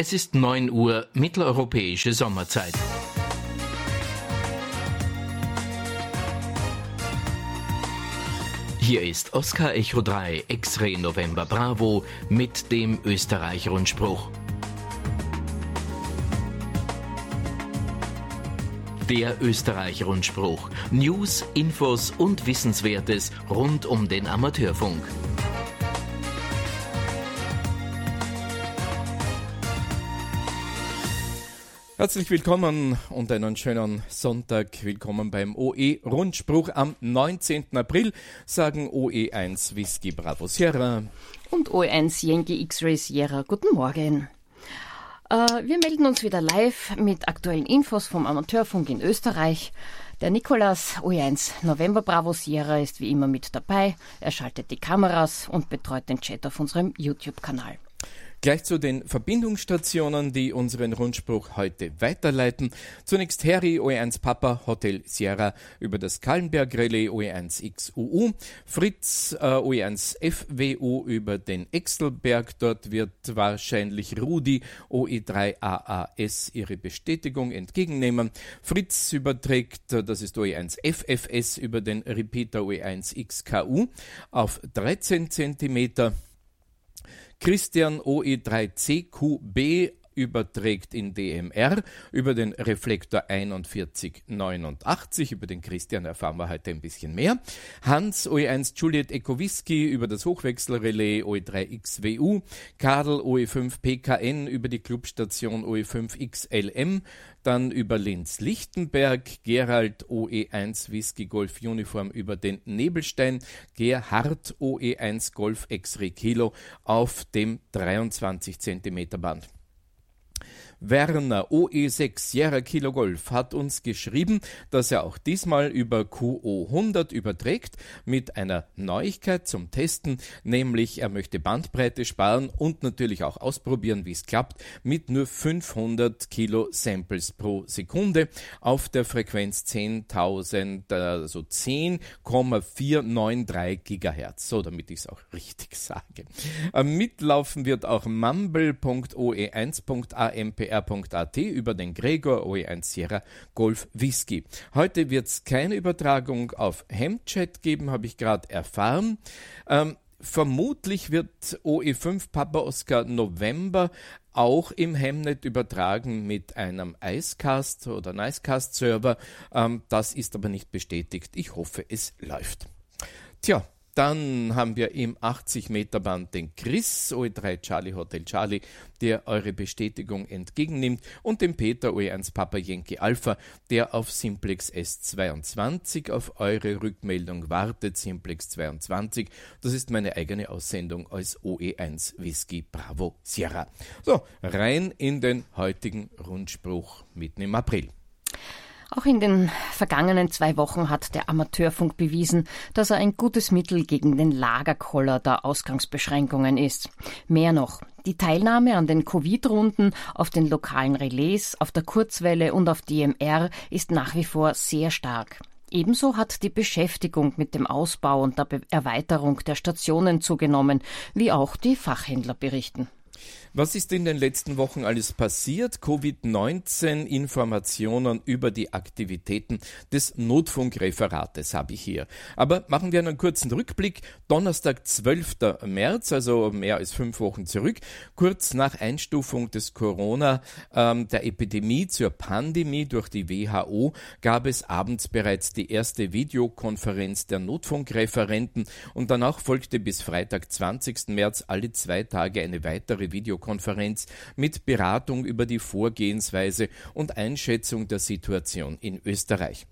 Es ist 9 Uhr mitteleuropäische Sommerzeit. Hier ist Oscar Echo 3 X-Ray November Bravo mit dem Österreich-Rundspruch. Der Österreich-Rundspruch. News, Infos und Wissenswertes rund um den Amateurfunk. Herzlich willkommen und einen schönen Sonntag. Willkommen beim OE Rundspruch am 19. April, sagen OE1 Whisky Bravo Sierra. Und OE1 Yankee X-Ray Sierra. Guten Morgen. Äh, wir melden uns wieder live mit aktuellen Infos vom Amateurfunk in Österreich. Der Nikolas OE1 November Bravo Sierra ist wie immer mit dabei. Er schaltet die Kameras und betreut den Chat auf unserem YouTube-Kanal. Gleich zu den Verbindungsstationen, die unseren Rundspruch heute weiterleiten. Zunächst Harry OE1 Papa Hotel Sierra über das Kallenberg Relais OE1 XUU, Fritz äh, OE1 FWU über den Exelberg. Dort wird wahrscheinlich Rudi OE3 AAS ihre Bestätigung entgegennehmen. Fritz überträgt, äh, das ist OE1 FFS über den Repeater OE1 XKU auf 13 Zentimeter. Christian OE3CQB überträgt in DMR über den Reflektor 4189. Über den Christian erfahren wir heute ein bisschen mehr. Hans OE1 Juliet Ekowiski über das Hochwechselrelais OE3XWU. Karl OE5 PKN über die Clubstation OE5XLM. Dann über Linz-Lichtenberg. Gerald OE1 Whisky Golf Uniform über den Nebelstein. Gerhard OE1 Golf X-Ray Kilo auf dem 23 cm Band. Werner OE6 Sierra Kilo Golf hat uns geschrieben, dass er auch diesmal über QO100 überträgt mit einer Neuigkeit zum Testen, nämlich er möchte Bandbreite sparen und natürlich auch ausprobieren, wie es klappt, mit nur 500 Kilo Samples pro Sekunde auf der Frequenz 10.000, also 10,493 Gigahertz. So, damit ich es auch richtig sage. Mitlaufen wird auch mumble.oe1.amp swr.at über den Gregor OE1 Sierra Golf Whisky. Heute wird es keine Übertragung auf Hemchat geben, habe ich gerade erfahren. Ähm, vermutlich wird OE5 Papa Oscar November auch im Hemnet übertragen mit einem Icecast oder Nicecast Server. Ähm, das ist aber nicht bestätigt. Ich hoffe, es läuft. Tja, dann haben wir im 80 Meter Band den Chris OE3 Charlie Hotel Charlie, der eure Bestätigung entgegennimmt und den Peter OE1 Papa Yankee Alpha, der auf Simplex S22 auf eure Rückmeldung wartet. Simplex 22, das ist meine eigene Aussendung als OE1 Whisky Bravo Sierra. So, rein in den heutigen Rundspruch mitten im April. Auch in den vergangenen zwei Wochen hat der Amateurfunk bewiesen, dass er ein gutes Mittel gegen den Lagerkoller der Ausgangsbeschränkungen ist. Mehr noch, die Teilnahme an den Covid-Runden auf den lokalen Relais, auf der Kurzwelle und auf DMR ist nach wie vor sehr stark. Ebenso hat die Beschäftigung mit dem Ausbau und der Erweiterung der Stationen zugenommen, wie auch die Fachhändler berichten. Was ist in den letzten Wochen alles passiert? Covid-19 Informationen über die Aktivitäten des Notfunkreferates habe ich hier. Aber machen wir einen kurzen Rückblick. Donnerstag, 12. März, also mehr als fünf Wochen zurück, kurz nach Einstufung des Corona, ähm, der Epidemie zur Pandemie durch die WHO, gab es abends bereits die erste Videokonferenz der Notfunkreferenten und danach folgte bis Freitag, 20. März, alle zwei Tage eine weitere Videokonferenz mit Beratung über die Vorgehensweise und Einschätzung der Situation in Österreich.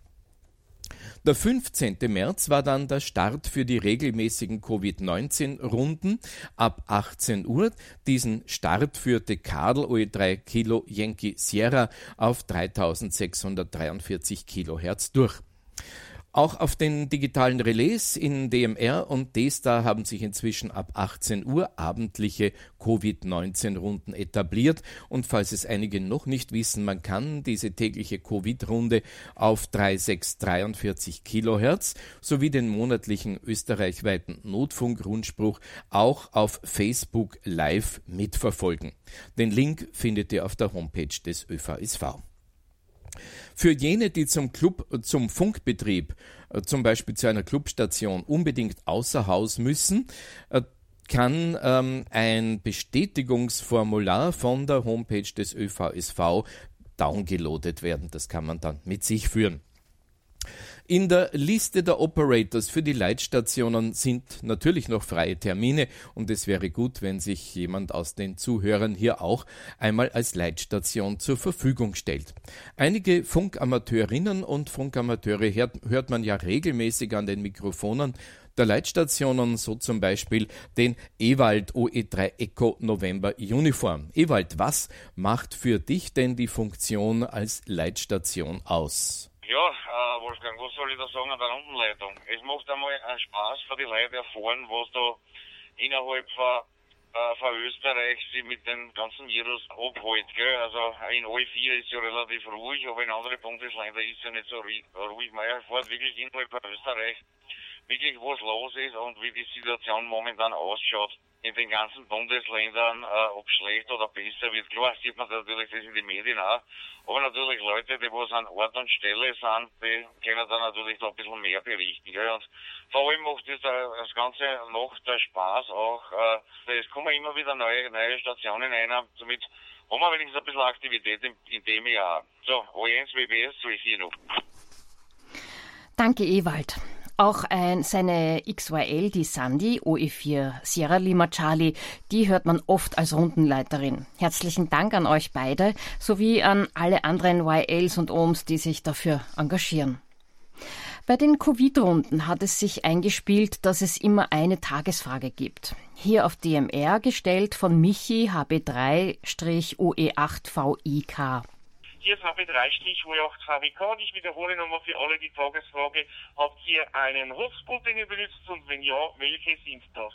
Der 15. März war dann der Start für die regelmäßigen Covid-19-Runden ab 18 Uhr. Diesen Start führte Kadel OE3 Kilo Yankee Sierra auf 3643 Kilohertz durch. Auch auf den digitalen Relais in DMR und D-Star haben sich inzwischen ab 18 Uhr abendliche Covid-19-Runden etabliert. Und falls es einige noch nicht wissen, man kann diese tägliche Covid-Runde auf 3643 Kilohertz sowie den monatlichen österreichweiten Notfunk-Rundspruch auch auf Facebook Live mitverfolgen. Den Link findet ihr auf der Homepage des ÖVSV. Für jene, die zum Club, zum Funkbetrieb, äh, zum Beispiel zu einer Clubstation unbedingt außer Haus müssen, äh, kann ähm, ein Bestätigungsformular von der Homepage des ÖVSV downgeloadet werden. Das kann man dann mit sich führen. In der Liste der Operators für die Leitstationen sind natürlich noch freie Termine und es wäre gut, wenn sich jemand aus den Zuhörern hier auch einmal als Leitstation zur Verfügung stellt. Einige Funkamateurinnen und Funkamateure hört, hört man ja regelmäßig an den Mikrofonen der Leitstationen, so zum Beispiel den Ewald OE3 Echo November Uniform. Ewald, was macht für dich denn die Funktion als Leitstation aus? Ja, äh, Wolfgang, was soll ich da sagen an der Rundenleitung? Es macht einmal einen Spaß für die Leute erfahren, was da innerhalb von, äh, von Österreich sich mit dem ganzen Virus abhält. Gell? Also in alle vier ist ja relativ ruhig, aber in anderen Bundesländern ist ja nicht so ruhig. Man erfährt wirklich innerhalb von Österreich wirklich was los ist und wie die Situation momentan ausschaut in den ganzen Bundesländern, äh, ob schlecht oder besser wird. Klar sieht man natürlich das in den Medien auch, aber natürlich Leute, die was an Ort und Stelle sind, die können dann natürlich noch ein bisschen mehr berichten. Gell? Und vor allem macht das, äh, das Ganze noch der Spaß auch. Äh, es kommen immer wieder neue, neue Stationen ein, somit haben wir wenigstens ein bisschen Aktivität in, in dem Jahr. So, O1 WBS 240 noch. Danke, Ewald. Auch ein, seine XYL, die Sandy, OE4 Sierra Lima Charlie, die hört man oft als Rundenleiterin. Herzlichen Dank an euch beide sowie an alle anderen YLs und OMs, die sich dafür engagieren. Bei den Covid-Runden hat es sich eingespielt, dass es immer eine Tagesfrage gibt. Hier auf DMR gestellt von Michi HB3-OE8VIK. Hier HB3-OE8VIK und ich wiederhole nochmal für alle die Tagesfrage, habt ihr einen Hotspot, den ihr benutzt und wenn ja, welche sind das?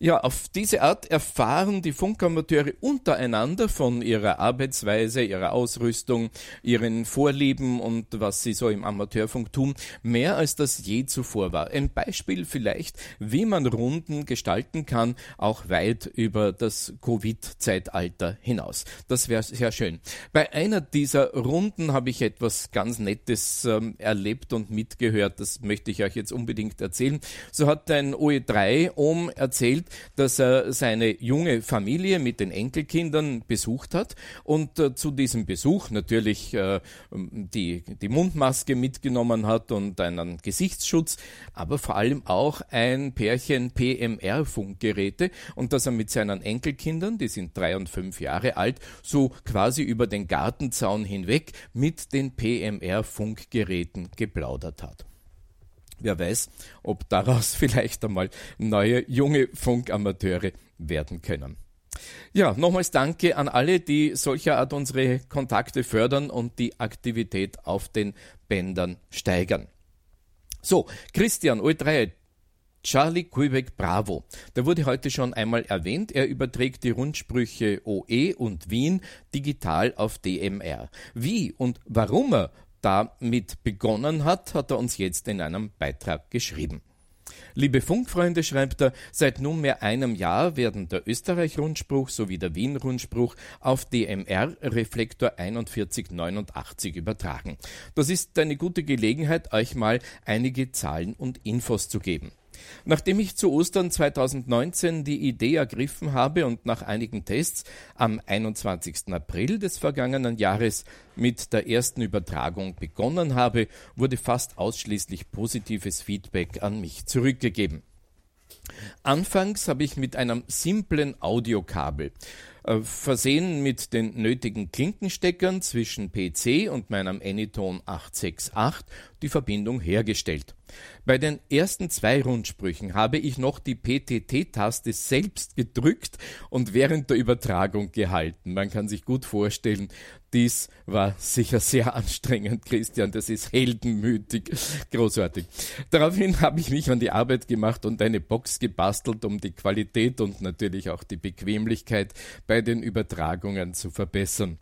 Ja, auf diese Art erfahren die Funkamateure untereinander von ihrer Arbeitsweise, ihrer Ausrüstung, ihren Vorlieben und was sie so im Amateurfunk tun, mehr als das je zuvor war. Ein Beispiel vielleicht, wie man Runden gestalten kann, auch weit über das Covid-Zeitalter hinaus. Das wäre sehr schön. Bei einer dieser Runden habe ich etwas ganz Nettes ähm, erlebt und mitgehört. Das möchte ich euch jetzt unbedingt erzählen. So hat ein OE3-Ohm erzählt, dass er seine junge Familie mit den Enkelkindern besucht hat und äh, zu diesem Besuch natürlich äh, die, die Mundmaske mitgenommen hat und einen Gesichtsschutz, aber vor allem auch ein Pärchen PMR-Funkgeräte und dass er mit seinen Enkelkindern, die sind drei und fünf Jahre alt, so quasi über den Gartenzaun hinweg mit den PMR-Funkgeräten geplaudert hat. Wer weiß, ob daraus vielleicht einmal neue junge Funkamateure werden können. Ja, nochmals danke an alle, die solcher Art unsere Kontakte fördern und die Aktivität auf den Bändern steigern. So, Christian O3, Charlie Quebec Bravo. Der wurde heute schon einmal erwähnt. Er überträgt die Rundsprüche OE und Wien digital auf DMR. Wie und warum er damit begonnen hat, hat er uns jetzt in einem Beitrag geschrieben. Liebe Funkfreunde, schreibt er, seit nunmehr einem Jahr werden der Österreich-Rundspruch sowie der Wien-Rundspruch auf DMR Reflektor 4189 übertragen. Das ist eine gute Gelegenheit, euch mal einige Zahlen und Infos zu geben. Nachdem ich zu Ostern 2019 die Idee ergriffen habe und nach einigen Tests am 21. April des vergangenen Jahres mit der ersten Übertragung begonnen habe, wurde fast ausschließlich positives Feedback an mich zurückgegeben. Anfangs habe ich mit einem simplen Audiokabel äh, versehen mit den nötigen Klinkensteckern zwischen PC und meinem Anyton 868 die Verbindung hergestellt. Bei den ersten zwei Rundsprüchen habe ich noch die PTT-Taste selbst gedrückt und während der Übertragung gehalten. Man kann sich gut vorstellen, dies war sicher sehr anstrengend, Christian. Das ist heldenmütig. Großartig. Daraufhin habe ich mich an die Arbeit gemacht und eine Box gebastelt, um die Qualität und natürlich auch die Bequemlichkeit bei den Übertragungen zu verbessern.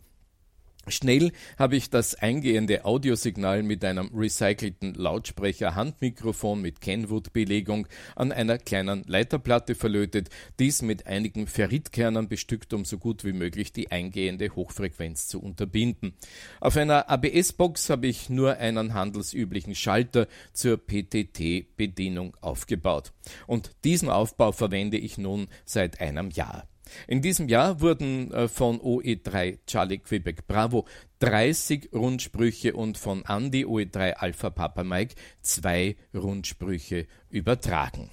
Schnell habe ich das eingehende Audiosignal mit einem recycelten Lautsprecher-Handmikrofon mit Kenwood-Belegung an einer kleinen Leiterplatte verlötet, dies mit einigen Ferritkernern bestückt, um so gut wie möglich die eingehende Hochfrequenz zu unterbinden. Auf einer ABS-Box habe ich nur einen handelsüblichen Schalter zur PTT-Bedienung aufgebaut. Und diesen Aufbau verwende ich nun seit einem Jahr. In diesem Jahr wurden äh, von OE3 Charlie Quebec Bravo 30 Rundsprüche und von Andy OE3 Alpha Papa Mike zwei Rundsprüche übertragen.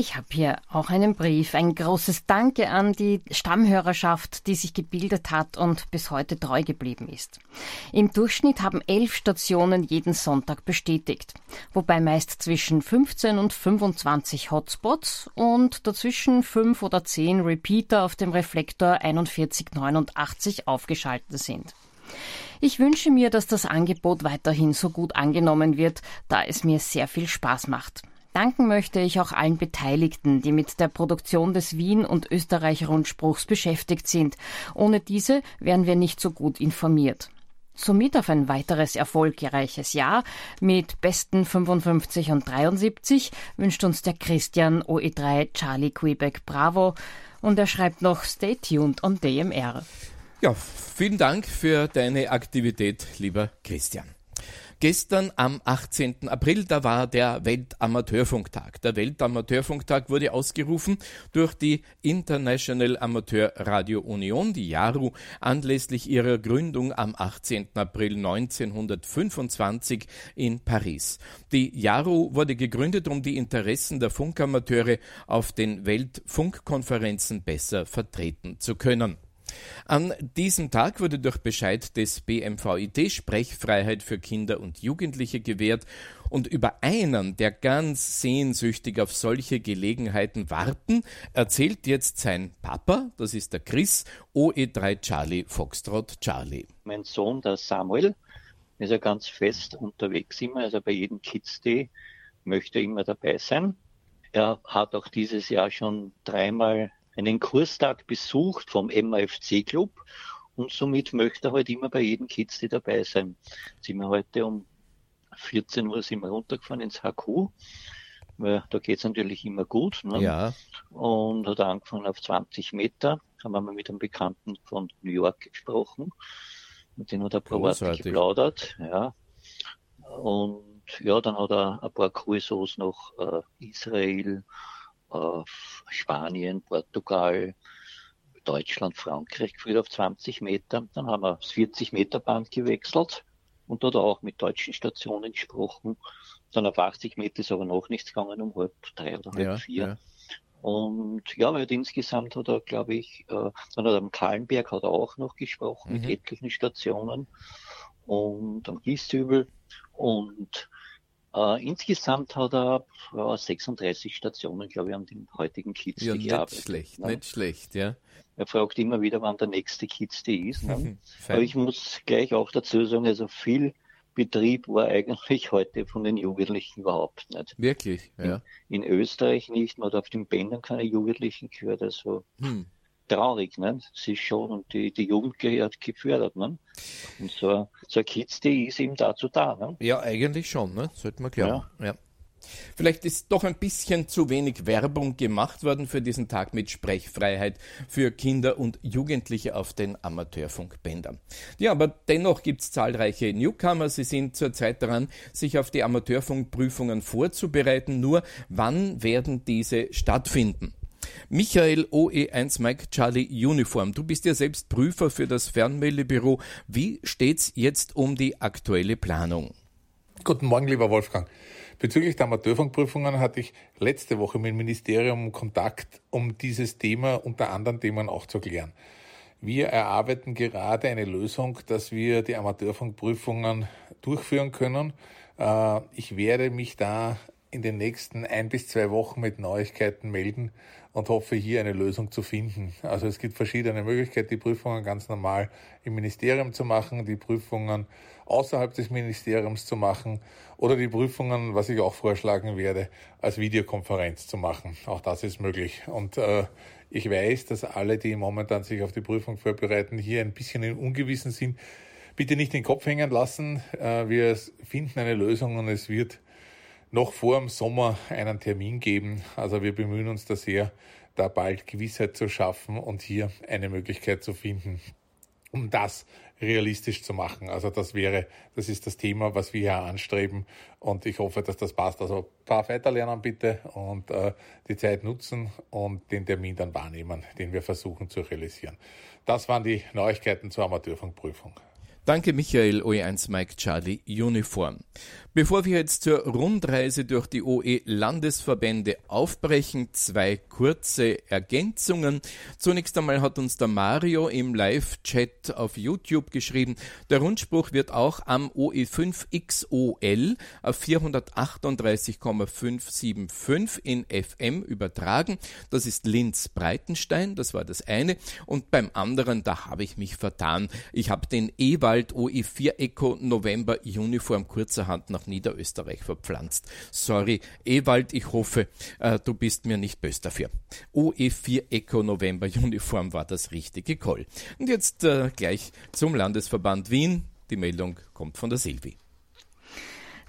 Ich habe hier auch einen Brief. Ein großes Danke an die Stammhörerschaft, die sich gebildet hat und bis heute treu geblieben ist. Im Durchschnitt haben elf Stationen jeden Sonntag bestätigt, wobei meist zwischen 15 und 25 Hotspots und dazwischen fünf oder zehn Repeater auf dem Reflektor 4189 aufgeschaltet sind. Ich wünsche mir, dass das Angebot weiterhin so gut angenommen wird, da es mir sehr viel Spaß macht. Danken möchte ich auch allen Beteiligten, die mit der Produktion des Wien- und Österreich-Rundspruchs beschäftigt sind. Ohne diese wären wir nicht so gut informiert. Somit auf ein weiteres erfolgreiches Jahr mit besten 55 und 73 wünscht uns der Christian OE3 Charlie Quebec Bravo und er schreibt noch Stay tuned on DMR. Ja, vielen Dank für deine Aktivität, lieber Christian. Gestern am 18. April, da war der Weltamateurfunktag. Der Weltamateurfunktag wurde ausgerufen durch die International Amateur Radio Union, die JARU, anlässlich ihrer Gründung am 18. April 1925 in Paris. Die JARU wurde gegründet, um die Interessen der Funkamateure auf den Weltfunkkonferenzen besser vertreten zu können. An diesem Tag wurde durch Bescheid des BMVID Sprechfreiheit für Kinder und Jugendliche gewährt und über einen, der ganz sehnsüchtig auf solche Gelegenheiten warten, erzählt jetzt sein Papa, das ist der Chris, OE3 Charlie Foxtrot Charlie. Mein Sohn, der Samuel, ist ja ganz fest unterwegs immer, also bei jedem Kids Day möchte er immer dabei sein. Er hat auch dieses Jahr schon dreimal einen Kurstag besucht vom MAFC Club und somit möchte er halt immer bei jedem Kids die dabei sein. Sind wir heute um 14 Uhr sind wir runtergefahren ins HQ, weil da geht es natürlich immer gut. Ne? Ja. Und hat angefangen auf 20 Meter, haben wir mit einem Bekannten von New York gesprochen. Mit dem hat er ein paar Worte geplaudert. Ja. Und ja, dann hat er ein paar Kursos nach äh, Israel, Spanien, Portugal, Deutschland, Frankreich geführt auf 20 Meter. Dann haben wir das 40 Meter Band gewechselt und dort auch mit deutschen Stationen gesprochen. Dann auf 80 Meter ist aber noch nichts gegangen, um halb drei oder halb ja, vier. Ja. Und ja, weil insgesamt hat er, glaube ich, äh, dann hat er am Kahlenberg hat er auch noch gesprochen mhm. mit etlichen Stationen und am Gieshübel und äh, insgesamt hat er ja, 36 Stationen, glaube ich, an den heutigen Kids ja, gearbeitet. Nicht schlecht, ne? nicht schlecht, ja. Er fragt immer wieder, wann der nächste Kids ist. Ne? Aber ich muss gleich auch dazu sagen, also viel Betrieb war eigentlich heute von den Jugendlichen überhaupt nicht. Wirklich, ja. In, in Österreich nicht, man hat auf den Bändern keine Jugendlichen gehört, also hm traurig, ne? Ist schon, und die, die Jugend gehört gefördert, ne? Und so, so ein Kids, die ist eben dazu da, ne? Ja, eigentlich schon, ne? Sollte man glauben. Ja. ja. Vielleicht ist doch ein bisschen zu wenig Werbung gemacht worden für diesen Tag mit Sprechfreiheit für Kinder und Jugendliche auf den Amateurfunkbändern. Ja, aber dennoch gibt es zahlreiche Newcomer. Sie sind zurzeit daran, sich auf die Amateurfunkprüfungen vorzubereiten. Nur wann werden diese stattfinden? Michael OE1 Mike Charlie Uniform. Du bist ja selbst Prüfer für das Fernmeldebüro. Wie steht's jetzt um die aktuelle Planung? Guten Morgen, lieber Wolfgang. Bezüglich der Amateurfunkprüfungen hatte ich letzte Woche mit dem Ministerium Kontakt, um dieses Thema unter anderen Themen auch zu klären. Wir erarbeiten gerade eine Lösung, dass wir die Amateurfunkprüfungen durchführen können. Äh, ich werde mich da in den nächsten ein bis zwei Wochen mit Neuigkeiten melden und hoffe hier eine Lösung zu finden. Also es gibt verschiedene Möglichkeiten, die Prüfungen ganz normal im Ministerium zu machen, die Prüfungen außerhalb des Ministeriums zu machen oder die Prüfungen, was ich auch vorschlagen werde, als Videokonferenz zu machen. Auch das ist möglich. Und äh, ich weiß, dass alle, die momentan sich auf die Prüfung vorbereiten, hier ein bisschen in Ungewissen sind. Bitte nicht den Kopf hängen lassen. Äh, wir finden eine Lösung und es wird noch vor dem Sommer einen Termin geben. Also wir bemühen uns da sehr, da bald Gewissheit zu schaffen und hier eine Möglichkeit zu finden, um das realistisch zu machen. Also das wäre, das ist das Thema, was wir hier anstreben und ich hoffe, dass das passt. Also brav weiterlernen bitte und äh, die Zeit nutzen und den Termin dann wahrnehmen, den wir versuchen zu realisieren. Das waren die Neuigkeiten zur Amateurfunkprüfung. Danke Michael OE1 Mike Charlie Uniform. Bevor wir jetzt zur Rundreise durch die OE-Landesverbände aufbrechen, zwei kurze Ergänzungen. Zunächst einmal hat uns der Mario im Live-Chat auf YouTube geschrieben, der Rundspruch wird auch am OE5XOL auf 438,575 in FM übertragen. Das ist Linz-Breitenstein, das war das eine. Und beim anderen, da habe ich mich vertan. Ich habe den Ewald Ewald OE4 Eco November Uniform kurzerhand nach Niederösterreich verpflanzt. Sorry, Ewald, ich hoffe, äh, du bist mir nicht böse dafür. OE4 Eco November Uniform war das richtige Call. Und jetzt äh, gleich zum Landesverband Wien. Die Meldung kommt von der Silvi.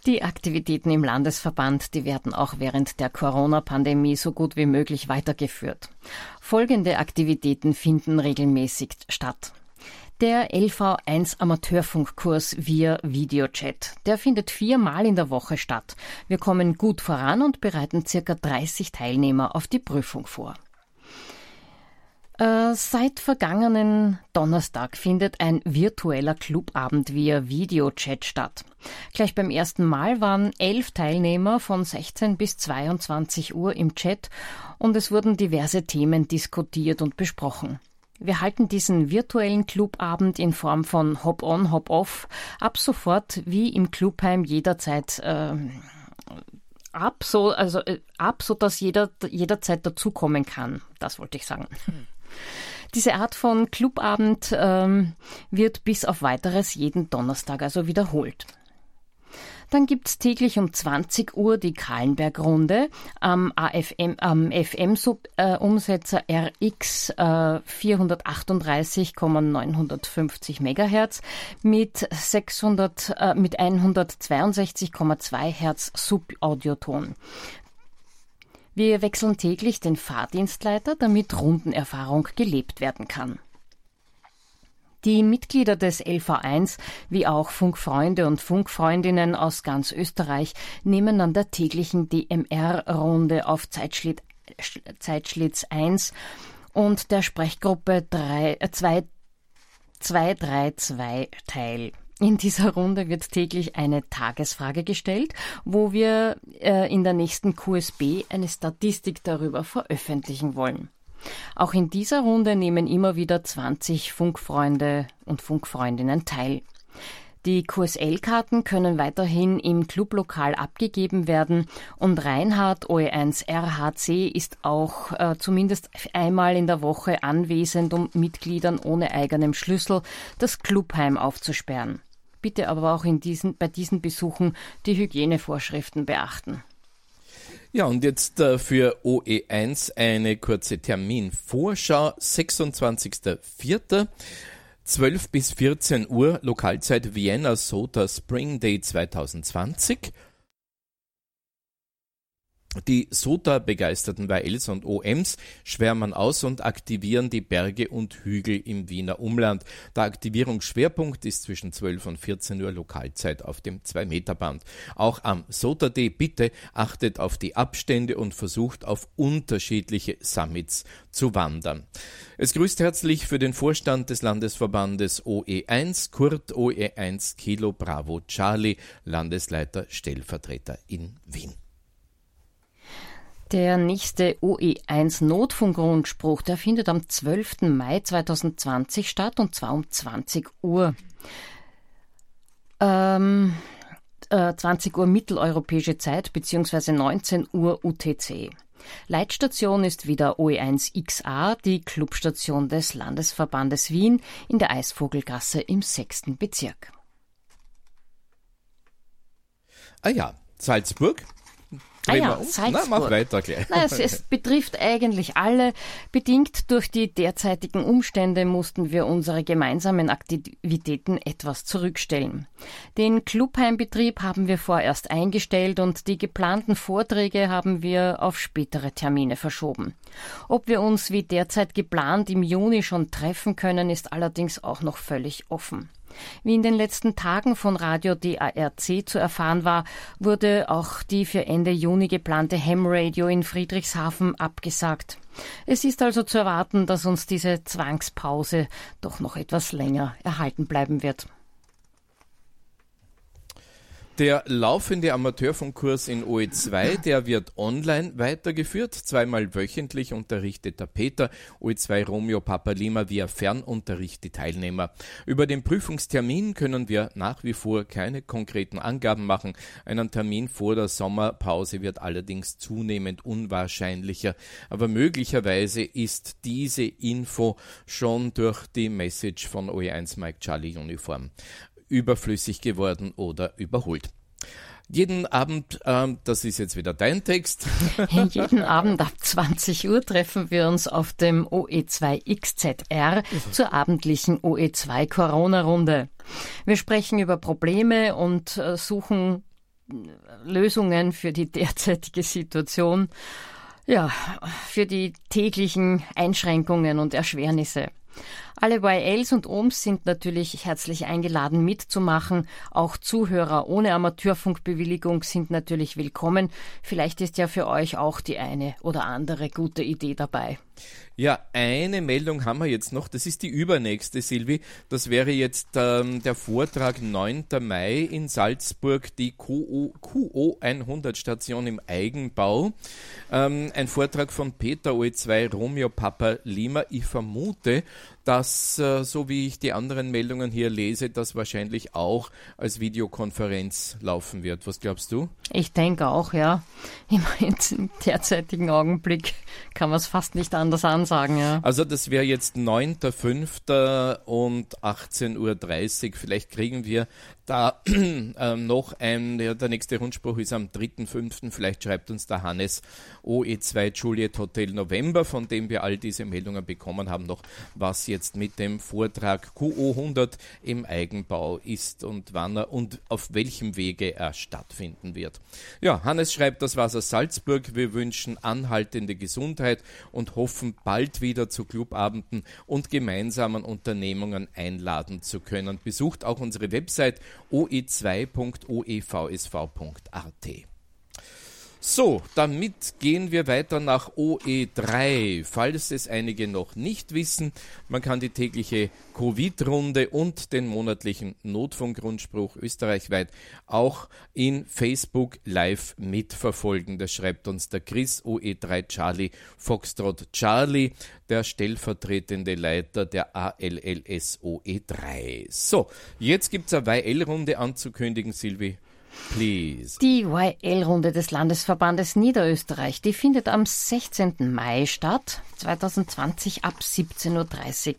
Die Aktivitäten im Landesverband, die werden auch während der Corona-Pandemie so gut wie möglich weitergeführt. Folgende Aktivitäten finden regelmäßig statt. Der LV1 Amateurfunkkurs via Videochat. Der findet viermal in der Woche statt. Wir kommen gut voran und bereiten circa 30 Teilnehmer auf die Prüfung vor. Äh, seit vergangenen Donnerstag findet ein virtueller Clubabend via Videochat statt. Gleich beim ersten Mal waren elf Teilnehmer von 16 bis 22 Uhr im Chat und es wurden diverse Themen diskutiert und besprochen. Wir halten diesen virtuellen Clubabend in Form von Hop-on, Hop-off ab sofort wie im Clubheim jederzeit äh, ab, so also äh, ab, so dass jeder jederzeit dazukommen kann. Das wollte ich sagen. Diese Art von Clubabend ähm, wird bis auf weiteres jeden Donnerstag also wiederholt. Dann gibt's täglich um 20 Uhr die Kahlenberg-Runde am AFM, am FM-Umsetzer RX äh, 438,950 Megahertz mit 600, äh, mit 162,2 Hertz Subaudioton. Wir wechseln täglich den Fahrdienstleiter, damit Rundenerfahrung gelebt werden kann. Die Mitglieder des LV1 wie auch Funkfreunde und Funkfreundinnen aus ganz Österreich nehmen an der täglichen DMR-Runde auf Zeitschlitt, Zeitschlitz 1 und der Sprechgruppe 3, äh, 2, 232 teil. In dieser Runde wird täglich eine Tagesfrage gestellt, wo wir äh, in der nächsten QSB eine Statistik darüber veröffentlichen wollen. Auch in dieser Runde nehmen immer wieder 20 Funkfreunde und Funkfreundinnen teil. Die QSL-Karten können weiterhin im Clublokal abgegeben werden und Reinhard OE1 RHC ist auch äh, zumindest einmal in der Woche anwesend, um Mitgliedern ohne eigenem Schlüssel das Clubheim aufzusperren. Bitte aber auch diesen, bei diesen Besuchen die Hygienevorschriften beachten. Ja, und jetzt äh, für OE1 eine kurze Terminvorschau. 26.04. 12 bis 14 Uhr Lokalzeit Vienna, SOTA, Spring Day 2020. Die SOTA-begeisterten YLs und OMs schwärmen aus und aktivieren die Berge und Hügel im Wiener Umland. Der Aktivierungsschwerpunkt ist zwischen 12 und 14 Uhr Lokalzeit auf dem 2-Meter-Band. Auch am SOTA-D bitte achtet auf die Abstände und versucht auf unterschiedliche Summits zu wandern. Es grüßt herzlich für den Vorstand des Landesverbandes OE1 Kurt OE1 Kilo Bravo Charlie, Landesleiter Stellvertreter in Wien. Der nächste OE1 Notfunkrundspruch, der findet am 12. Mai 2020 statt und zwar um 20 Uhr. Ähm, äh, 20 Uhr mitteleuropäische Zeit bzw. 19 Uhr UTC. Leitstation ist wieder OE1XA, die Clubstation des Landesverbandes Wien in der Eisvogelgasse im 6. Bezirk. Ah ja, Salzburg Ah ja, Salzburg. Na, mach weiter gleich. Na, es, es betrifft eigentlich alle. Bedingt durch die derzeitigen Umstände mussten wir unsere gemeinsamen Aktivitäten etwas zurückstellen. Den Clubheimbetrieb haben wir vorerst eingestellt und die geplanten Vorträge haben wir auf spätere Termine verschoben. Ob wir uns wie derzeit geplant im Juni schon treffen können, ist allerdings auch noch völlig offen. Wie in den letzten Tagen von Radio DARC zu erfahren war, wurde auch die für Ende Juni geplante Ham Radio in Friedrichshafen abgesagt. Es ist also zu erwarten, dass uns diese Zwangspause doch noch etwas länger erhalten bleiben wird. Der laufende Amateurfunkkurs in OE2, der wird online weitergeführt. Zweimal wöchentlich unterrichtet der Peter, OE2 Romeo Papa Lima via Fernunterricht die Teilnehmer. Über den Prüfungstermin können wir nach wie vor keine konkreten Angaben machen. Einen Termin vor der Sommerpause wird allerdings zunehmend unwahrscheinlicher. Aber möglicherweise ist diese Info schon durch die Message von OE1 Mike Charlie Uniform überflüssig geworden oder überholt. Jeden Abend, ähm, das ist jetzt wieder dein Text. Jeden Abend ab 20 Uhr treffen wir uns auf dem OE2XZR zur abendlichen OE2 Corona-Runde. Wir sprechen über Probleme und äh, suchen äh, Lösungen für die derzeitige Situation, ja, für die täglichen Einschränkungen und Erschwernisse. Alle YLs und OMs sind natürlich herzlich eingeladen mitzumachen. Auch Zuhörer ohne Amateurfunkbewilligung sind natürlich willkommen. Vielleicht ist ja für euch auch die eine oder andere gute Idee dabei. Ja, eine Meldung haben wir jetzt noch. Das ist die übernächste, Silvi. Das wäre jetzt ähm, der Vortrag 9. Mai in Salzburg, die QO, QO 100 Station im Eigenbau. Ähm, ein Vortrag von Peter OE2 Romeo Papa Lima. Ich vermute, dass, äh, so wie ich die anderen Meldungen hier lese, das wahrscheinlich auch als Videokonferenz laufen wird. Was glaubst du? Ich denke auch, ja. Im derzeitigen Augenblick kann man es fast nicht anders ansagen, ja. Also das wäre jetzt 9.5. und 18.30 Uhr. Vielleicht kriegen wir da äh, noch ein, ja, der nächste Rundspruch ist am 3.5. Vielleicht schreibt uns der Hannes OE2 Juliet Hotel November, von dem wir all diese Meldungen bekommen haben, noch, was jetzt mit dem Vortrag QO 100 im Eigenbau ist und wann er und auf welchem Wege er stattfinden wird. Ja, Hannes schreibt, das war's aus Salzburg. Wir wünschen anhaltende Gesundheit und hoffen, bald wieder zu Clubabenden und gemeinsamen Unternehmungen einladen zu können. Besucht auch unsere Website oe2.oevsv.at. So, damit gehen wir weiter nach OE3. Falls es einige noch nicht wissen, man kann die tägliche Covid-Runde und den monatlichen Notfunkgrundspruch österreichweit auch in Facebook live mitverfolgen. Das schreibt uns der Chris OE3 Charlie Foxtrot Charlie, der stellvertretende Leiter der ALLS OE3. So, jetzt gibt es eine YL-Runde anzukündigen, Silvi. Please. Die YL-Runde des Landesverbandes Niederösterreich, die findet am 16. Mai statt, 2020 ab 17.30 Uhr.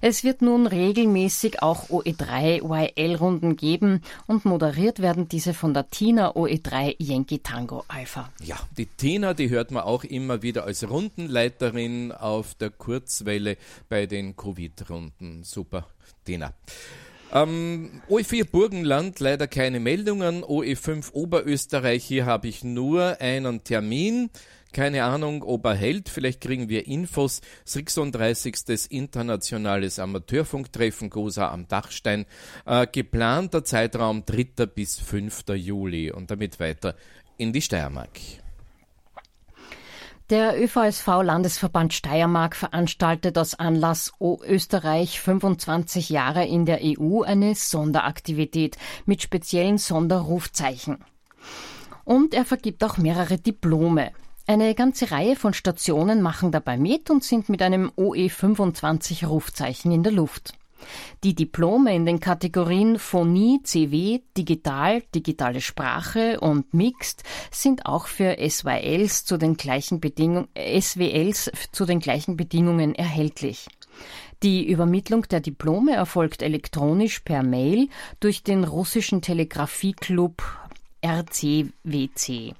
Es wird nun regelmäßig auch OE3 YL-Runden geben und moderiert werden diese von der Tina OE3 Yankee Tango Alpha. Ja, die Tina, die hört man auch immer wieder als Rundenleiterin auf der Kurzwelle bei den Covid-Runden. Super, Tina. Ähm, OE4 Burgenland leider keine Meldungen. OE5 Oberösterreich, hier habe ich nur einen Termin. Keine Ahnung, ob er hält. Vielleicht kriegen wir Infos. 36. Internationales Amateurfunktreffen Gosa am Dachstein. Äh, geplanter Zeitraum 3. bis 5. Juli. Und damit weiter in die Steiermark. Der ÖVSV-Landesverband Steiermark veranstaltet aus Anlass o Österreich 25 Jahre in der EU eine Sonderaktivität mit speziellen Sonderrufzeichen. Und er vergibt auch mehrere Diplome. Eine ganze Reihe von Stationen machen dabei mit und sind mit einem OE25 Rufzeichen in der Luft. Die Diplome in den Kategorien Phonie, CW, Digital, digitale Sprache und Mixed sind auch für SWLs zu den gleichen Bedingungen, SWLs zu den gleichen Bedingungen erhältlich. Die Übermittlung der Diplome erfolgt elektronisch per Mail durch den russischen Telegrafieklub RCWC.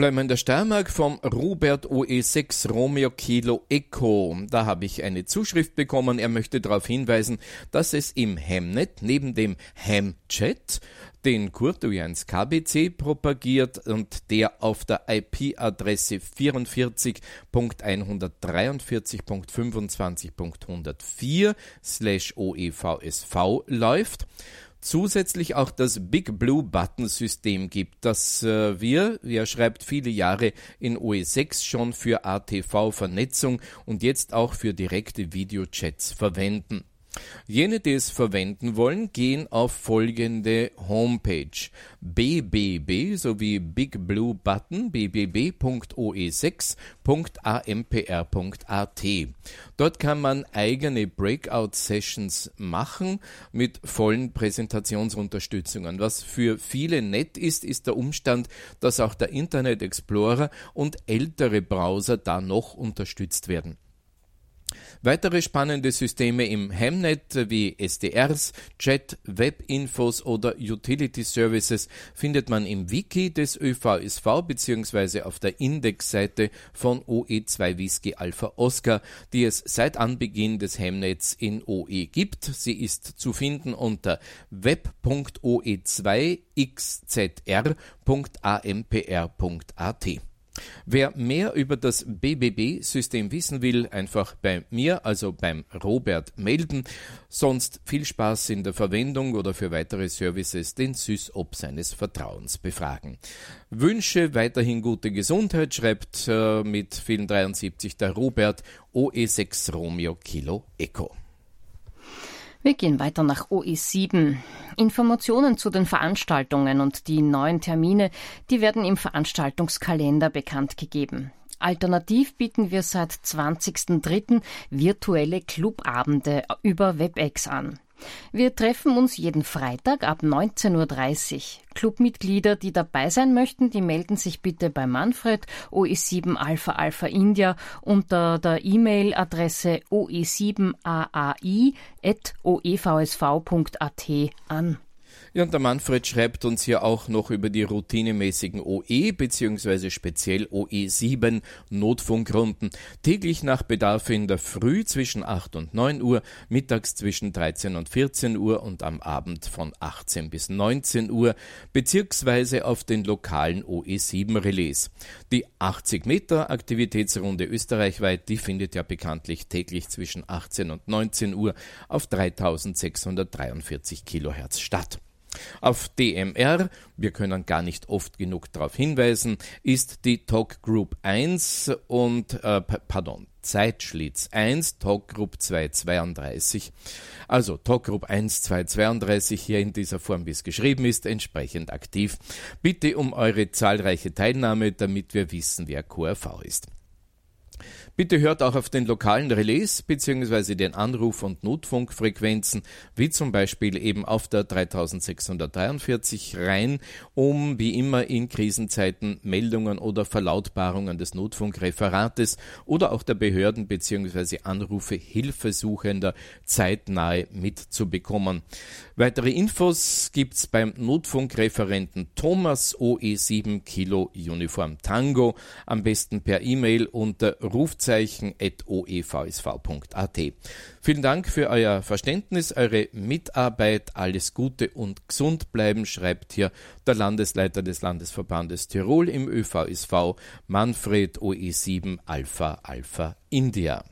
Bleiben wir in der Steiermark vom Robert OE6 Romeo Kilo Echo. Da habe ich eine Zuschrift bekommen. Er möchte darauf hinweisen, dass es im Hemnet neben dem Hemchat den Kurt OE1 KBC propagiert und der auf der IP-Adresse 44.143.25.104 slash OEVSV läuft zusätzlich auch das Big Blue Button System gibt, das äh, wir, er schreibt, viele Jahre in OE6 schon für ATV Vernetzung und jetzt auch für direkte Videochats verwenden. Jene, die es verwenden wollen, gehen auf folgende Homepage bbb sowie Big Blue Button bbb.oe6.ampr.at. Dort kann man eigene Breakout-Sessions machen mit vollen Präsentationsunterstützungen. Was für viele nett ist, ist der Umstand, dass auch der Internet Explorer und ältere Browser da noch unterstützt werden. Weitere spannende Systeme im Hemnet wie SDRs, Chat, Webinfos oder Utility Services findet man im Wiki des ÖVSV bzw. auf der Indexseite von OE2 Whisky Alpha Oscar, die es seit Anbeginn des Hemnets in OE gibt. Sie ist zu finden unter web.oe2xzr.ampr.at. Wer mehr über das BBB-System wissen will, einfach bei mir, also beim Robert, melden. Sonst viel Spaß in der Verwendung oder für weitere Services den SysOp seines Vertrauens befragen. Wünsche weiterhin gute Gesundheit, schreibt äh, mit vielen 73 der Robert OE6 Romeo Kilo Echo. Wir gehen weiter nach OE7. Informationen zu den Veranstaltungen und die neuen Termine, die werden im Veranstaltungskalender bekannt gegeben. Alternativ bieten wir seit 20.03. virtuelle Clubabende über WebEx an. Wir treffen uns jeden Freitag ab 19.30 Uhr. Clubmitglieder, die dabei sein möchten, die melden sich bitte bei Manfred OE7 Alpha Alpha India unter der E-Mail-Adresse oe7aai.oevsv.at an. Ja, und der Manfred schreibt uns hier auch noch über die routinemäßigen OE bzw. speziell OE7 Notfunkrunden. Täglich nach Bedarf in der Früh zwischen 8 und 9 Uhr, mittags zwischen 13 und 14 Uhr und am Abend von 18 bis 19 Uhr, beziehungsweise auf den lokalen OE7 Relais. Die 80 Meter Aktivitätsrunde österreichweit, die findet ja bekanntlich täglich zwischen 18 und 19 Uhr auf 3643 Kilohertz statt. Auf DMR, wir können gar nicht oft genug darauf hinweisen, ist die Talk Group 1 und, äh, pardon, Zeitschlitz 1, Talk Group 232. Also Talk Group 1, 232 hier in dieser Form, wie es geschrieben ist, entsprechend aktiv. Bitte um eure zahlreiche Teilnahme, damit wir wissen, wer QRV ist. Bitte hört auch auf den lokalen Relais bzw. den Anruf- und Notfunkfrequenzen, wie zum Beispiel eben auf der 3643 rein, um wie immer in Krisenzeiten Meldungen oder Verlautbarungen des Notfunkreferates oder auch der Behörden bzw. Anrufe Hilfesuchender zeitnahe mitzubekommen. Weitere Infos gibt's beim Notfunkreferenten Thomas OE7 Kilo Uniform Tango, am besten per E-Mail unter Rufzeichen Rufzeichen at oevsv.at. Vielen Dank für euer Verständnis, eure Mitarbeit. Alles Gute und gesund bleiben, schreibt hier der Landesleiter des Landesverbandes Tirol im ÖVSV, Manfred OE7 Alpha Alpha India.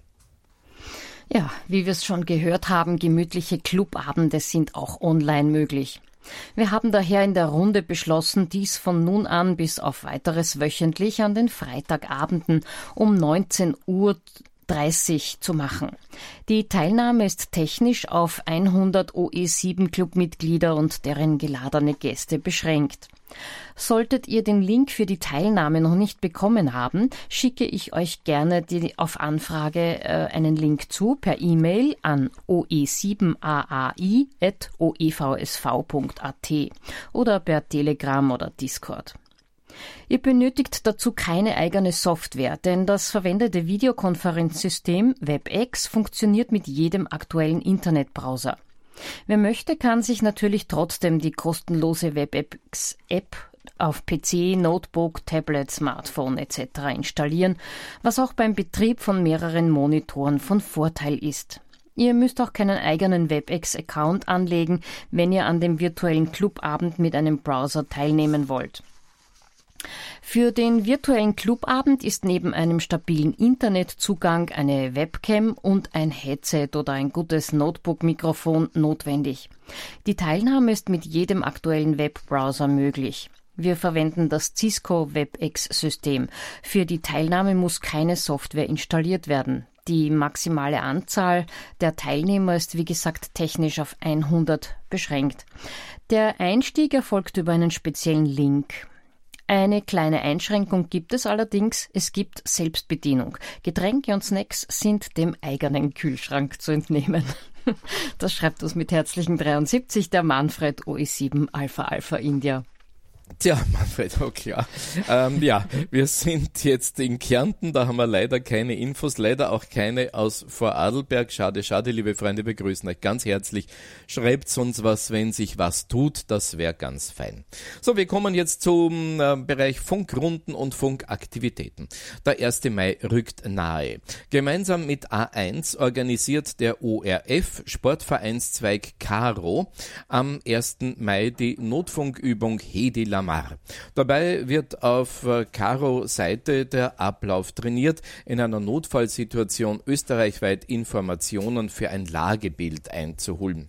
Ja, wie wir es schon gehört haben, gemütliche Clubabende sind auch online möglich. Wir haben daher in der Runde beschlossen, dies von nun an bis auf weiteres wöchentlich an den Freitagabenden um 19 Uhr 30 zu machen. Die Teilnahme ist technisch auf 100 OE7 Clubmitglieder und deren geladene Gäste beschränkt. Solltet ihr den Link für die Teilnahme noch nicht bekommen haben, schicke ich euch gerne die, auf Anfrage äh, einen Link zu per E-Mail an oe7aai.oevsv.at oder per Telegram oder Discord. Ihr benötigt dazu keine eigene Software, denn das verwendete Videokonferenzsystem WebEx funktioniert mit jedem aktuellen Internetbrowser. Wer möchte, kann sich natürlich trotzdem die kostenlose WebEx-App auf PC, Notebook, Tablet, Smartphone etc. installieren, was auch beim Betrieb von mehreren Monitoren von Vorteil ist. Ihr müsst auch keinen eigenen WebEx-Account anlegen, wenn ihr an dem virtuellen Clubabend mit einem Browser teilnehmen wollt. Für den virtuellen Clubabend ist neben einem stabilen Internetzugang eine Webcam und ein Headset oder ein gutes Notebook-Mikrofon notwendig. Die Teilnahme ist mit jedem aktuellen Webbrowser möglich. Wir verwenden das Cisco WebEx-System. Für die Teilnahme muss keine Software installiert werden. Die maximale Anzahl der Teilnehmer ist wie gesagt technisch auf 100 beschränkt. Der Einstieg erfolgt über einen speziellen Link. Eine kleine Einschränkung gibt es allerdings, es gibt Selbstbedienung. Getränke und Snacks sind dem eigenen Kühlschrank zu entnehmen. Das schreibt uns mit herzlichen 73 der Manfred OE7 Alpha Alpha India. Tja, Manfred, oh klar. Ähm, ja, wir sind jetzt in Kärnten, da haben wir leider keine Infos, leider auch keine aus Vorarlberg. Schade, schade, liebe Freunde, wir grüßen euch ganz herzlich. Schreibt uns was, wenn sich was tut, das wäre ganz fein. So, wir kommen jetzt zum äh, Bereich Funkrunden und Funkaktivitäten. Der 1. Mai rückt nahe. Gemeinsam mit A1 organisiert der ORF Sportvereinszweig Caro am 1. Mai die Notfunkübung Hedi Lamar. Dabei wird auf äh, Caro Seite der Ablauf trainiert, in einer Notfallsituation österreichweit Informationen für ein Lagebild einzuholen.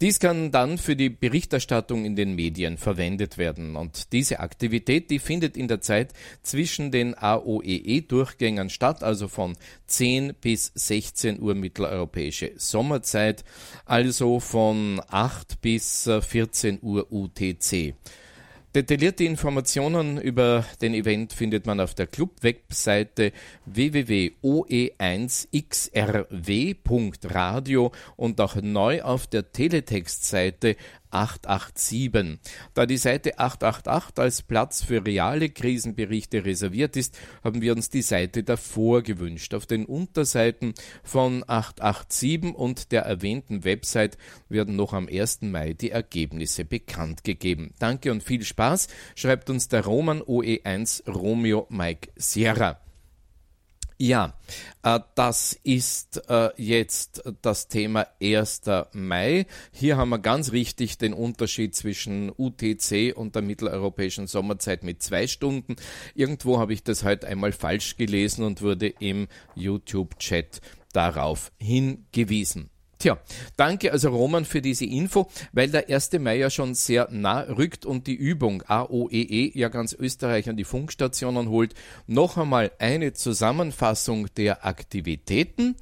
Dies kann dann für die Berichterstattung in den Medien verwendet werden. Und diese Aktivität, die findet in der Zeit zwischen den AOEE-Durchgängen statt, also von 10 bis 16 Uhr mitteleuropäische Sommerzeit, also von 8 bis 14 Uhr UTC. Detaillierte Informationen über den Event findet man auf der Club-Webseite www.oe1xrw.radio und auch neu auf der Teletextseite 887. Da die Seite 888 als Platz für reale Krisenberichte reserviert ist, haben wir uns die Seite davor gewünscht. Auf den Unterseiten von 887 und der erwähnten Website werden noch am 1. Mai die Ergebnisse bekannt gegeben. Danke und viel Spaß, schreibt uns der Roman OE1 Romeo Mike Sierra. Ja, äh, das ist äh, jetzt das Thema 1. Mai. Hier haben wir ganz richtig den Unterschied zwischen UTC und der mitteleuropäischen Sommerzeit mit zwei Stunden. Irgendwo habe ich das heute einmal falsch gelesen und wurde im YouTube-Chat darauf hingewiesen. Tja, danke also Roman für diese Info, weil der 1. Mai ja schon sehr nah rückt und die Übung AOEE e ja ganz Österreich an die Funkstationen holt. Noch einmal eine Zusammenfassung der Aktivitäten.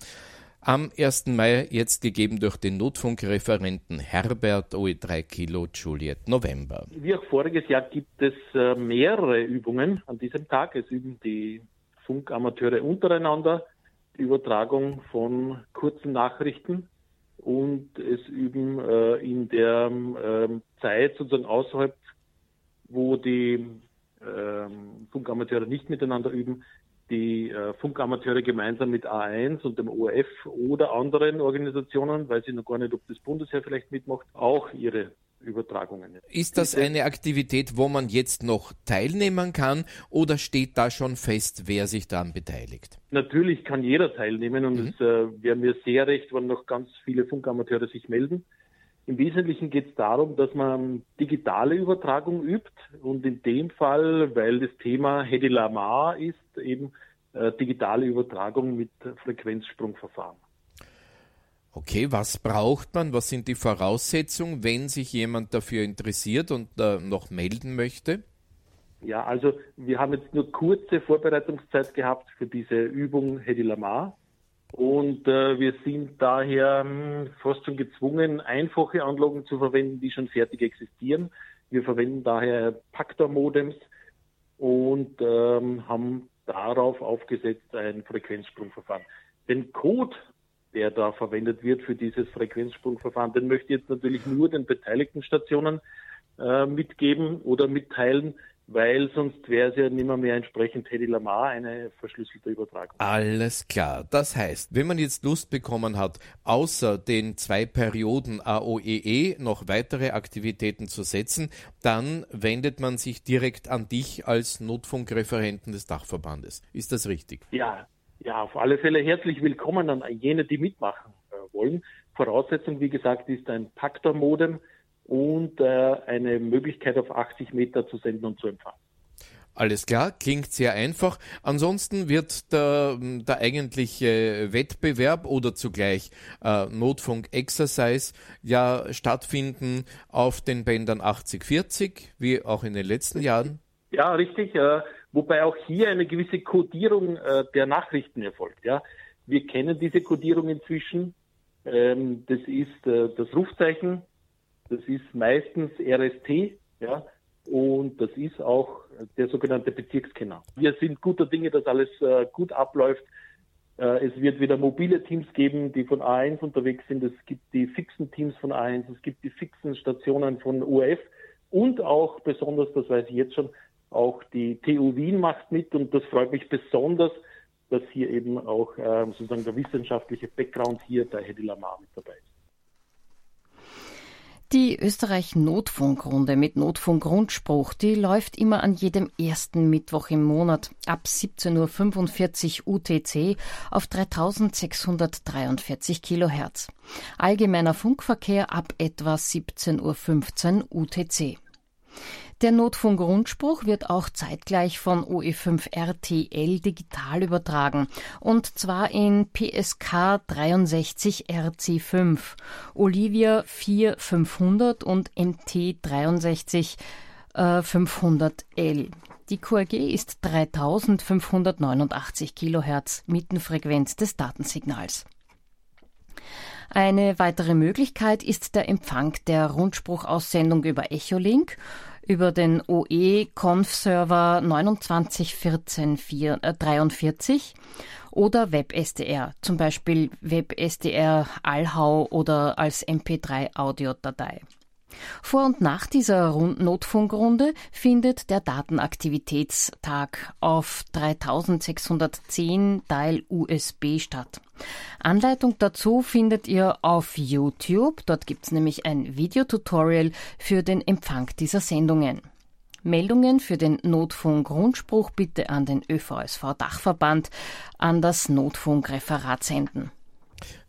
Am 1. Mai jetzt gegeben durch den Notfunkreferenten Herbert OE3 Kilo Juliet November. Wie auch voriges Jahr gibt es äh, mehrere Übungen an diesem Tag. Es üben die Funkamateure untereinander die Übertragung von kurzen Nachrichten und es üben äh, in der äh, Zeit sozusagen außerhalb, wo die äh, Funkamateure nicht miteinander üben, die äh, Funkamateure gemeinsam mit A1 und dem ORF oder anderen Organisationen, weiß ich noch gar nicht, ob das Bundesheer vielleicht mitmacht, auch ihre Übertragungen. Ist das eine Aktivität, wo man jetzt noch teilnehmen kann oder steht da schon fest, wer sich daran beteiligt? Natürlich kann jeder teilnehmen und mhm. es äh, wäre mir sehr recht, wenn noch ganz viele Funkamateure sich melden. Im Wesentlichen geht es darum, dass man digitale Übertragung übt und in dem Fall, weil das Thema Hedy Lamar ist, eben äh, digitale Übertragung mit Frequenzsprungverfahren. Okay, was braucht man? Was sind die Voraussetzungen, wenn sich jemand dafür interessiert und äh, noch melden möchte? Ja, also wir haben jetzt nur kurze Vorbereitungszeit gehabt für diese Übung Hedy Lamar. Und äh, wir sind daher hm, fast schon gezwungen, einfache Anlagen zu verwenden, die schon fertig existieren. Wir verwenden daher Paktor-Modems und ähm, haben darauf aufgesetzt ein Frequenzsprungverfahren. Den Code, der da verwendet wird für dieses Frequenzsprungverfahren, den möchte ich jetzt natürlich nur den beteiligten Stationen äh, mitgeben oder mitteilen weil sonst wäre es ja nicht mehr, mehr entsprechend Teddy Lamar eine verschlüsselte Übertragung. Alles klar. Das heißt, wenn man jetzt Lust bekommen hat, außer den zwei Perioden AOEE e noch weitere Aktivitäten zu setzen, dann wendet man sich direkt an dich als Notfunkreferenten des Dachverbandes. Ist das richtig? Ja, ja, auf alle Fälle herzlich willkommen an jene, die mitmachen äh, wollen. Voraussetzung, wie gesagt, ist ein Paktor-Modem und äh, eine Möglichkeit auf 80 Meter zu senden und zu empfangen. Alles klar, klingt sehr einfach. Ansonsten wird der, der eigentliche Wettbewerb oder zugleich äh, Notfunk-Exercise ja stattfinden auf den Bändern 8040, wie auch in den letzten Jahren. Ja, richtig. Äh, wobei auch hier eine gewisse Kodierung äh, der Nachrichten erfolgt. Ja, wir kennen diese Kodierung inzwischen. Ähm, das ist äh, das Rufzeichen das ist meistens RST, ja, und das ist auch der sogenannte Bezirkskenner. Wir sind guter Dinge, dass alles äh, gut abläuft. Äh, es wird wieder mobile Teams geben, die von A1 unterwegs sind. Es gibt die fixen Teams von A1, es gibt die fixen Stationen von UF und auch besonders, das weiß ich jetzt schon, auch die TU Wien macht mit und das freut mich besonders, dass hier eben auch äh, sozusagen der wissenschaftliche Background hier der Hedy Lamar mit dabei ist. Die Österreich-Notfunkrunde mit Notfunkgrundspruch, die läuft immer an jedem ersten Mittwoch im Monat ab 17.45 Uhr UTC auf 3643 Kilohertz. Allgemeiner Funkverkehr ab etwa 17.15 Uhr UTC. Der Notfunk-Rundspruch wird auch zeitgleich von OE5 RTL digital übertragen und zwar in PSK 63 RC5, Olivia 4500 und MT 63 äh, 500L. Die QRG ist 3589 Kilohertz Mittenfrequenz des Datensignals. Eine weitere Möglichkeit ist der Empfang der Rundspruchaussendung über Echolink über den OE-Conf-Server 291443 oder WebSDR, zum Beispiel WebSDR Allhau oder als MP3-Audiodatei. Vor und nach dieser Notfunkrunde findet der Datenaktivitätstag auf 3610 Teil USB statt. Anleitung dazu findet ihr auf YouTube. Dort gibt es nämlich ein Videotutorial für den Empfang dieser Sendungen. Meldungen für den Notfunk-Grundspruch bitte an den ÖVSV Dachverband an das Notfunkreferat senden.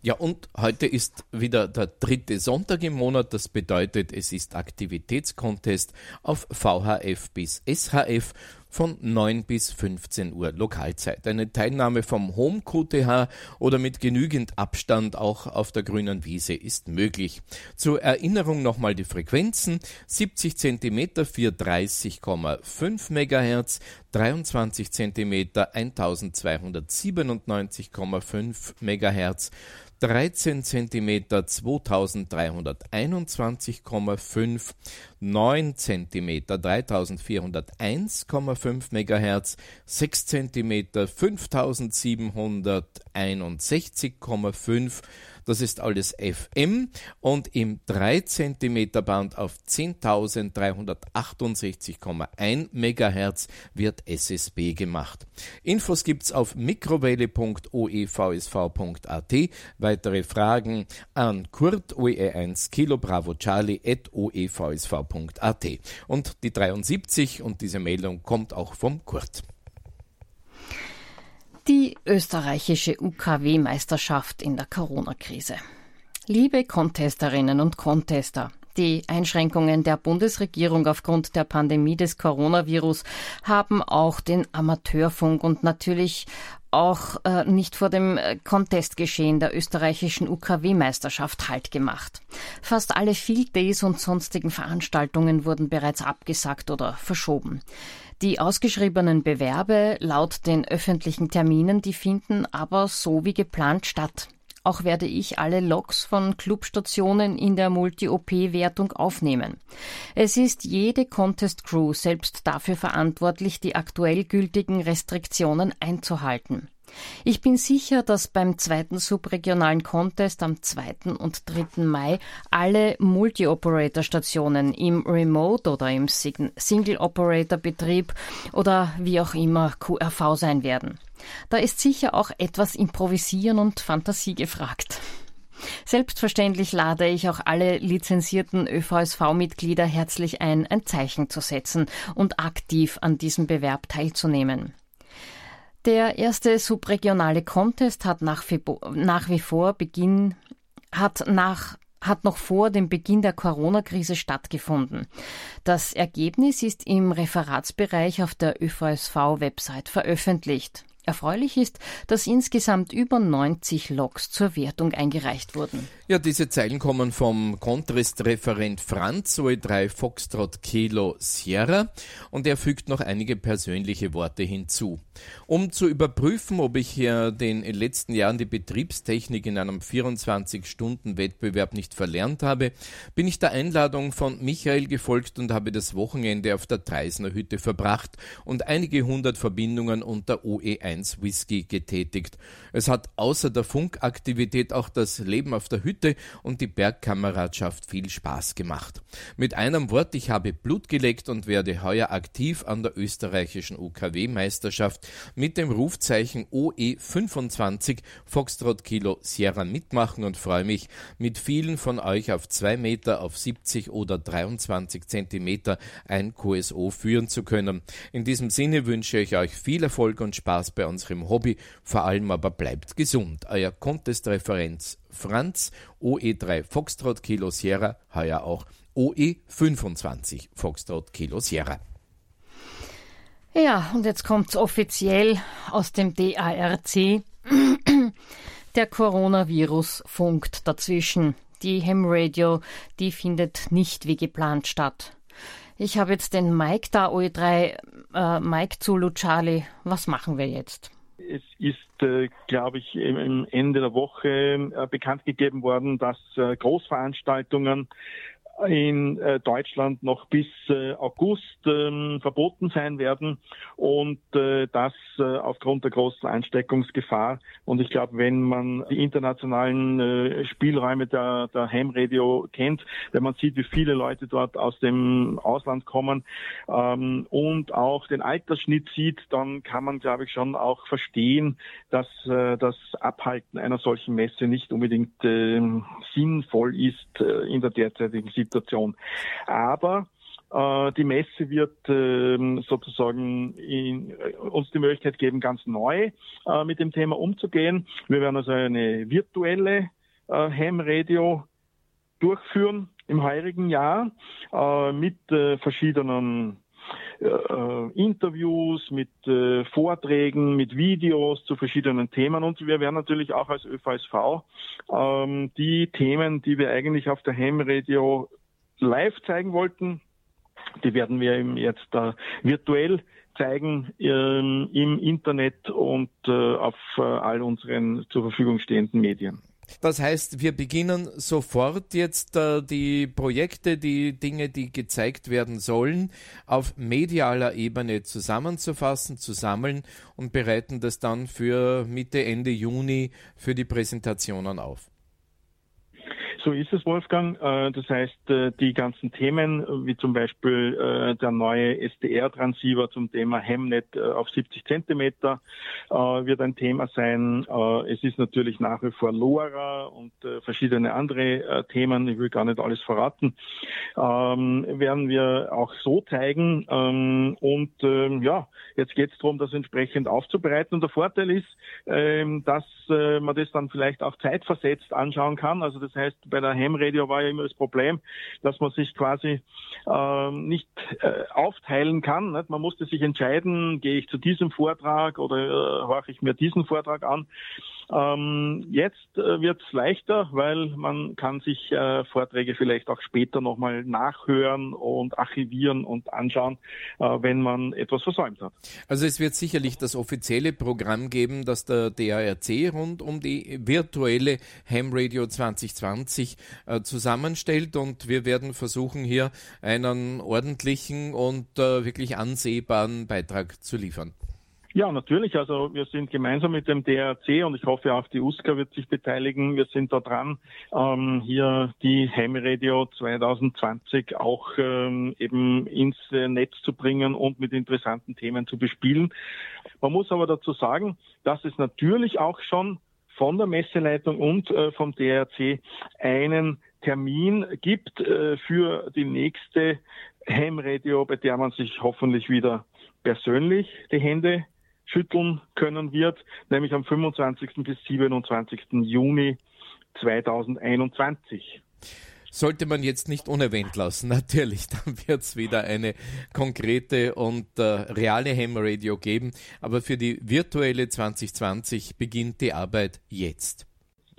Ja, und heute ist wieder der dritte Sonntag im Monat. Das bedeutet, es ist Aktivitätskontest auf VHF bis SHF von 9 bis 15 Uhr Lokalzeit. Eine Teilnahme vom Home QTH oder mit genügend Abstand auch auf der grünen Wiese ist möglich. Zur Erinnerung nochmal die Frequenzen. 70 cm für 30,5 MHz, 23 cm 1297,5 MHz, 13 cm 2321,5, 9 cm 3401,5 MHz, 6 cm 5761,5 das ist alles FM und im 3 cm Band auf 10.368,1 MHz wird SSB gemacht. Infos gibt's auf mikrowelle.oevsv.at. Weitere Fragen an Kurt OE1 Kilo Bravo Charlie at oevsv.at. Und die 73 und diese Meldung kommt auch vom Kurt. Die österreichische UKW-Meisterschaft in der Corona-Krise. Liebe Contesterinnen und Contester, die Einschränkungen der Bundesregierung aufgrund der Pandemie des Coronavirus haben auch den Amateurfunk und natürlich auch äh, nicht vor dem äh, Contestgeschehen der österreichischen UKW-Meisterschaft Halt gemacht. Fast alle Field Days und sonstigen Veranstaltungen wurden bereits abgesagt oder verschoben. Die ausgeschriebenen Bewerbe laut den öffentlichen Terminen, die finden aber so wie geplant statt. Auch werde ich alle Logs von Clubstationen in der Multi-OP-Wertung aufnehmen. Es ist jede Contest Crew selbst dafür verantwortlich, die aktuell gültigen Restriktionen einzuhalten. Ich bin sicher, dass beim zweiten subregionalen Contest am 2. und 3. Mai alle Multi-Operator-Stationen im Remote oder im Single-Operator-Betrieb oder wie auch immer QRV sein werden. Da ist sicher auch etwas Improvisieren und Fantasie gefragt. Selbstverständlich lade ich auch alle lizenzierten ÖVSV-Mitglieder herzlich ein, ein Zeichen zu setzen und aktiv an diesem Bewerb teilzunehmen. Der erste subregionale Contest hat nach, nach wie vor Beginn, hat nach hat noch vor dem Beginn der Corona-Krise stattgefunden. Das Ergebnis ist im Referatsbereich auf der ÖVSV-Website veröffentlicht. Erfreulich ist, dass insgesamt über 90 Logs zur Wertung eingereicht wurden. Ja, diese Zeilen kommen vom Kontrist-Referent Franz OE3 Foxtrot Kilo Sierra und er fügt noch einige persönliche Worte hinzu. Um zu überprüfen, ob ich hier in den letzten Jahren die Betriebstechnik in einem 24-Stunden-Wettbewerb nicht verlernt habe, bin ich der Einladung von Michael gefolgt und habe das Wochenende auf der Dreisner Hütte verbracht und einige hundert Verbindungen unter OE1 Whisky getätigt. Es hat außer der Funkaktivität auch das Leben auf der Hütte und die Bergkameradschaft viel Spaß gemacht. Mit einem Wort, ich habe Blut geleckt und werde heuer aktiv an der österreichischen UKW-Meisterschaft mit dem Rufzeichen OE25 Foxtrot Kilo Sierra mitmachen und freue mich, mit vielen von euch auf 2 Meter, auf 70 oder 23 Zentimeter ein QSO führen zu können. In diesem Sinne wünsche ich euch viel Erfolg und Spaß bei unserem Hobby, vor allem aber bleibt gesund. Euer Contest-Referenz Franz, OE3 Foxtrot Kilo Sierra, heuer auch OE25 Foxtrot Kilo Sierra. Ja, und jetzt kommt's offiziell aus dem DARC. Der Coronavirus funkt dazwischen. Die Ham Radio, die findet nicht wie geplant statt. Ich habe jetzt den Mike da, OE3, äh, Mike Zulu Charlie. Was machen wir jetzt? Es ist, äh, glaube ich, im Ende der Woche äh, bekannt gegeben worden, dass äh, Großveranstaltungen in äh, Deutschland noch bis äh, August ähm, verboten sein werden und äh, das äh, aufgrund der großen Ansteckungsgefahr. Und ich glaube, wenn man die internationalen äh, Spielräume der, der Ham kennt, wenn man sieht, wie viele Leute dort aus dem Ausland kommen ähm, und auch den Altersschnitt sieht, dann kann man, glaube ich, schon auch verstehen, dass äh, das Abhalten einer solchen Messe nicht unbedingt äh, sinnvoll ist äh, in der derzeitigen Situation. Situation. Aber äh, die Messe wird ähm, sozusagen in, äh, uns die Möglichkeit geben, ganz neu äh, mit dem Thema umzugehen. Wir werden also eine virtuelle Ham Radio durchführen im heurigen Jahr mit verschiedenen Interviews, mit Vorträgen, mit Videos zu verschiedenen Themen und wir werden natürlich auch als ÖVSV ähm, die Themen, die wir eigentlich auf der Ham Radio live zeigen wollten. Die werden wir jetzt äh, virtuell zeigen ähm, im Internet und äh, auf äh, all unseren zur Verfügung stehenden Medien. Das heißt, wir beginnen sofort jetzt äh, die Projekte, die Dinge, die gezeigt werden sollen, auf medialer Ebene zusammenzufassen, zu sammeln und bereiten das dann für Mitte, Ende Juni für die Präsentationen auf. So ist es, Wolfgang. Äh, das heißt, äh, die ganzen Themen, wie zum Beispiel äh, der neue SDR-Transceiver zum Thema Hemnet auf 70 Zentimeter, wird ein Thema sein. Es ist natürlich nach wie vor LoRa und verschiedene andere Themen. Ich will gar nicht alles verraten. Ähm, werden wir auch so zeigen. Ähm, und ähm, ja, jetzt geht es darum, das entsprechend aufzubereiten. Und der Vorteil ist, dass man das dann vielleicht auch zeitversetzt anschauen kann. Also das heißt, bei der Ham-Radio war ja immer das Problem, dass man sich quasi äh, nicht äh, aufteilen kann. Nicht? Man musste sich entscheiden, gehe ich zu diesem Vortrag oder äh, horche ich mir diesen Vortrag an. Ähm, jetzt äh, wird es leichter, weil man kann sich äh, Vorträge vielleicht auch später nochmal nachhören und archivieren und anschauen, äh, wenn man etwas versäumt hat. Also es wird sicherlich das offizielle Programm geben, das der DARC rund um die virtuelle Ham Radio 2020 äh, zusammenstellt und wir werden versuchen, hier einen ordentlichen und äh, wirklich ansehbaren Beitrag zu liefern. Ja, natürlich. Also wir sind gemeinsam mit dem DRC und ich hoffe auch die USCA wird sich beteiligen. Wir sind da dran, ähm, hier die Heimradio 2020 auch ähm, eben ins äh, Netz zu bringen und mit interessanten Themen zu bespielen. Man muss aber dazu sagen, dass es natürlich auch schon von der Messeleitung und äh, vom DRC einen Termin gibt äh, für die nächste Heimradio, bei der man sich hoffentlich wieder persönlich die Hände schütteln können wird, nämlich am 25. bis 27. Juni 2021. Sollte man jetzt nicht unerwähnt lassen, natürlich, dann wird es wieder eine konkrete und äh, reale Ham Radio geben. Aber für die virtuelle 2020 beginnt die Arbeit jetzt.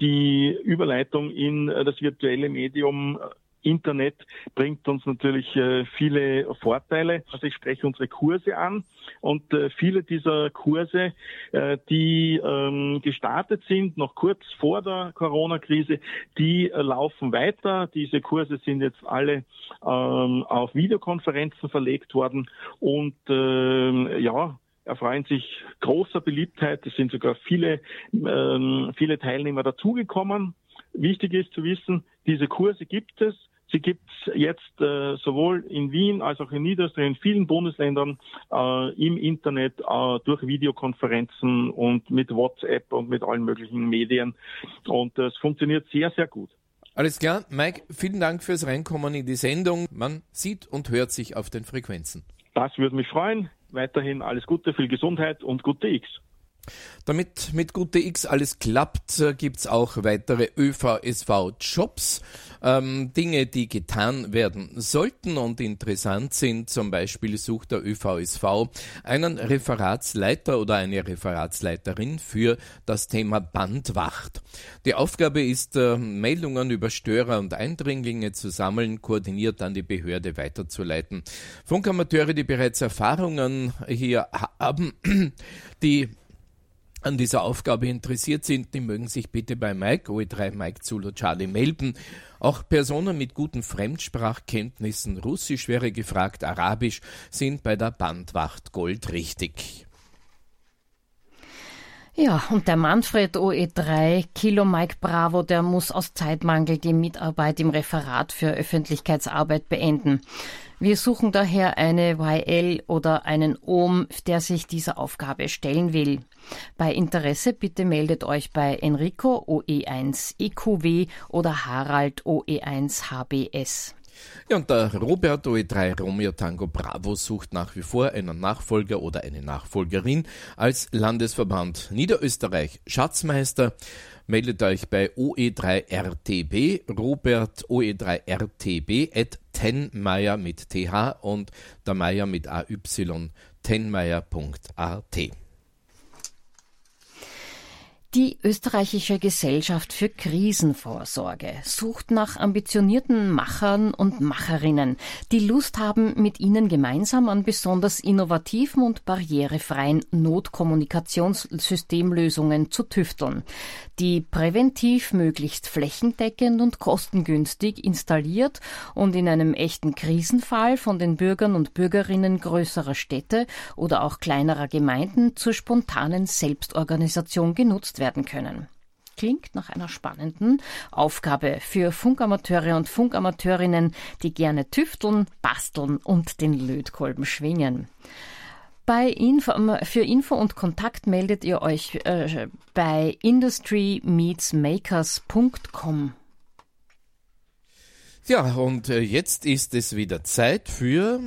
Die Überleitung in äh, das virtuelle Medium Internet bringt uns natürlich äh, viele Vorteile. Also ich spreche unsere Kurse an und äh, viele dieser Kurse, äh, die ähm, gestartet sind, noch kurz vor der Corona-Krise, die laufen weiter. Diese Kurse sind jetzt alle ähm, auf Videokonferenzen verlegt worden und ähm, ja, erfreuen sich großer Beliebtheit. Es sind sogar viele, viele Teilnehmer dazugekommen. Wichtig ist zu wissen, diese Kurse gibt es. Sie gibt es jetzt äh, sowohl in Wien als auch in Niederösterreich, in vielen Bundesländern äh, im Internet, äh, durch Videokonferenzen und mit WhatsApp und mit allen möglichen Medien. Und es funktioniert sehr, sehr gut. Alles klar, Mike, vielen Dank fürs Reinkommen in die Sendung. Man sieht und hört sich auf den Frequenzen. Das würde mich freuen. Weiterhin alles Gute, viel Gesundheit und gute X. Damit mit Gute X alles klappt, äh, gibt's auch weitere ÖVSV-Jobs. Ähm, Dinge, die getan werden sollten und interessant sind. Zum Beispiel sucht der ÖVSV einen Referatsleiter oder eine Referatsleiterin für das Thema Bandwacht. Die Aufgabe ist, äh, Meldungen über Störer und Eindringlinge zu sammeln, koordiniert an die Behörde weiterzuleiten. Funkamateure, die bereits Erfahrungen hier haben, die an dieser Aufgabe interessiert sind, die mögen sich bitte bei Mike, OE3 Mike Zulu Charlie melden. Auch Personen mit guten Fremdsprachkenntnissen, Russisch wäre gefragt, Arabisch, sind bei der Bandwacht goldrichtig. Ja, und der Manfred OE3 Kilo Mike Bravo, der muss aus Zeitmangel die Mitarbeit im Referat für Öffentlichkeitsarbeit beenden. Wir suchen daher eine YL oder einen OM, der sich dieser Aufgabe stellen will. Bei Interesse bitte meldet euch bei Enrico OE1 EQW oder Harald OE1 HBS. Ja, und der Robert OE3 Romeo Tango Bravo sucht nach wie vor einen Nachfolger oder eine Nachfolgerin als Landesverband Niederösterreich Schatzmeister. Meldet euch bei OE3RTB, Robert OE3RTB at tenmeier mit th und der Meier mit AY tenmeier.at. Die österreichische Gesellschaft für Krisenvorsorge sucht nach ambitionierten Machern und Macherinnen, die Lust haben, mit ihnen gemeinsam an besonders innovativen und barrierefreien Notkommunikationssystemlösungen zu tüfteln, die präventiv möglichst flächendeckend und kostengünstig installiert und in einem echten Krisenfall von den Bürgern und Bürgerinnen größerer Städte oder auch kleinerer Gemeinden zur spontanen Selbstorganisation genutzt werden können. Klingt nach einer spannenden Aufgabe für Funkamateure und Funkamateurinnen, die gerne tüfteln, basteln und den Lötkolben schwingen. Info, für Info und Kontakt meldet ihr euch äh, bei industrymeetsmakers.com. Ja, und äh, jetzt ist es wieder Zeit für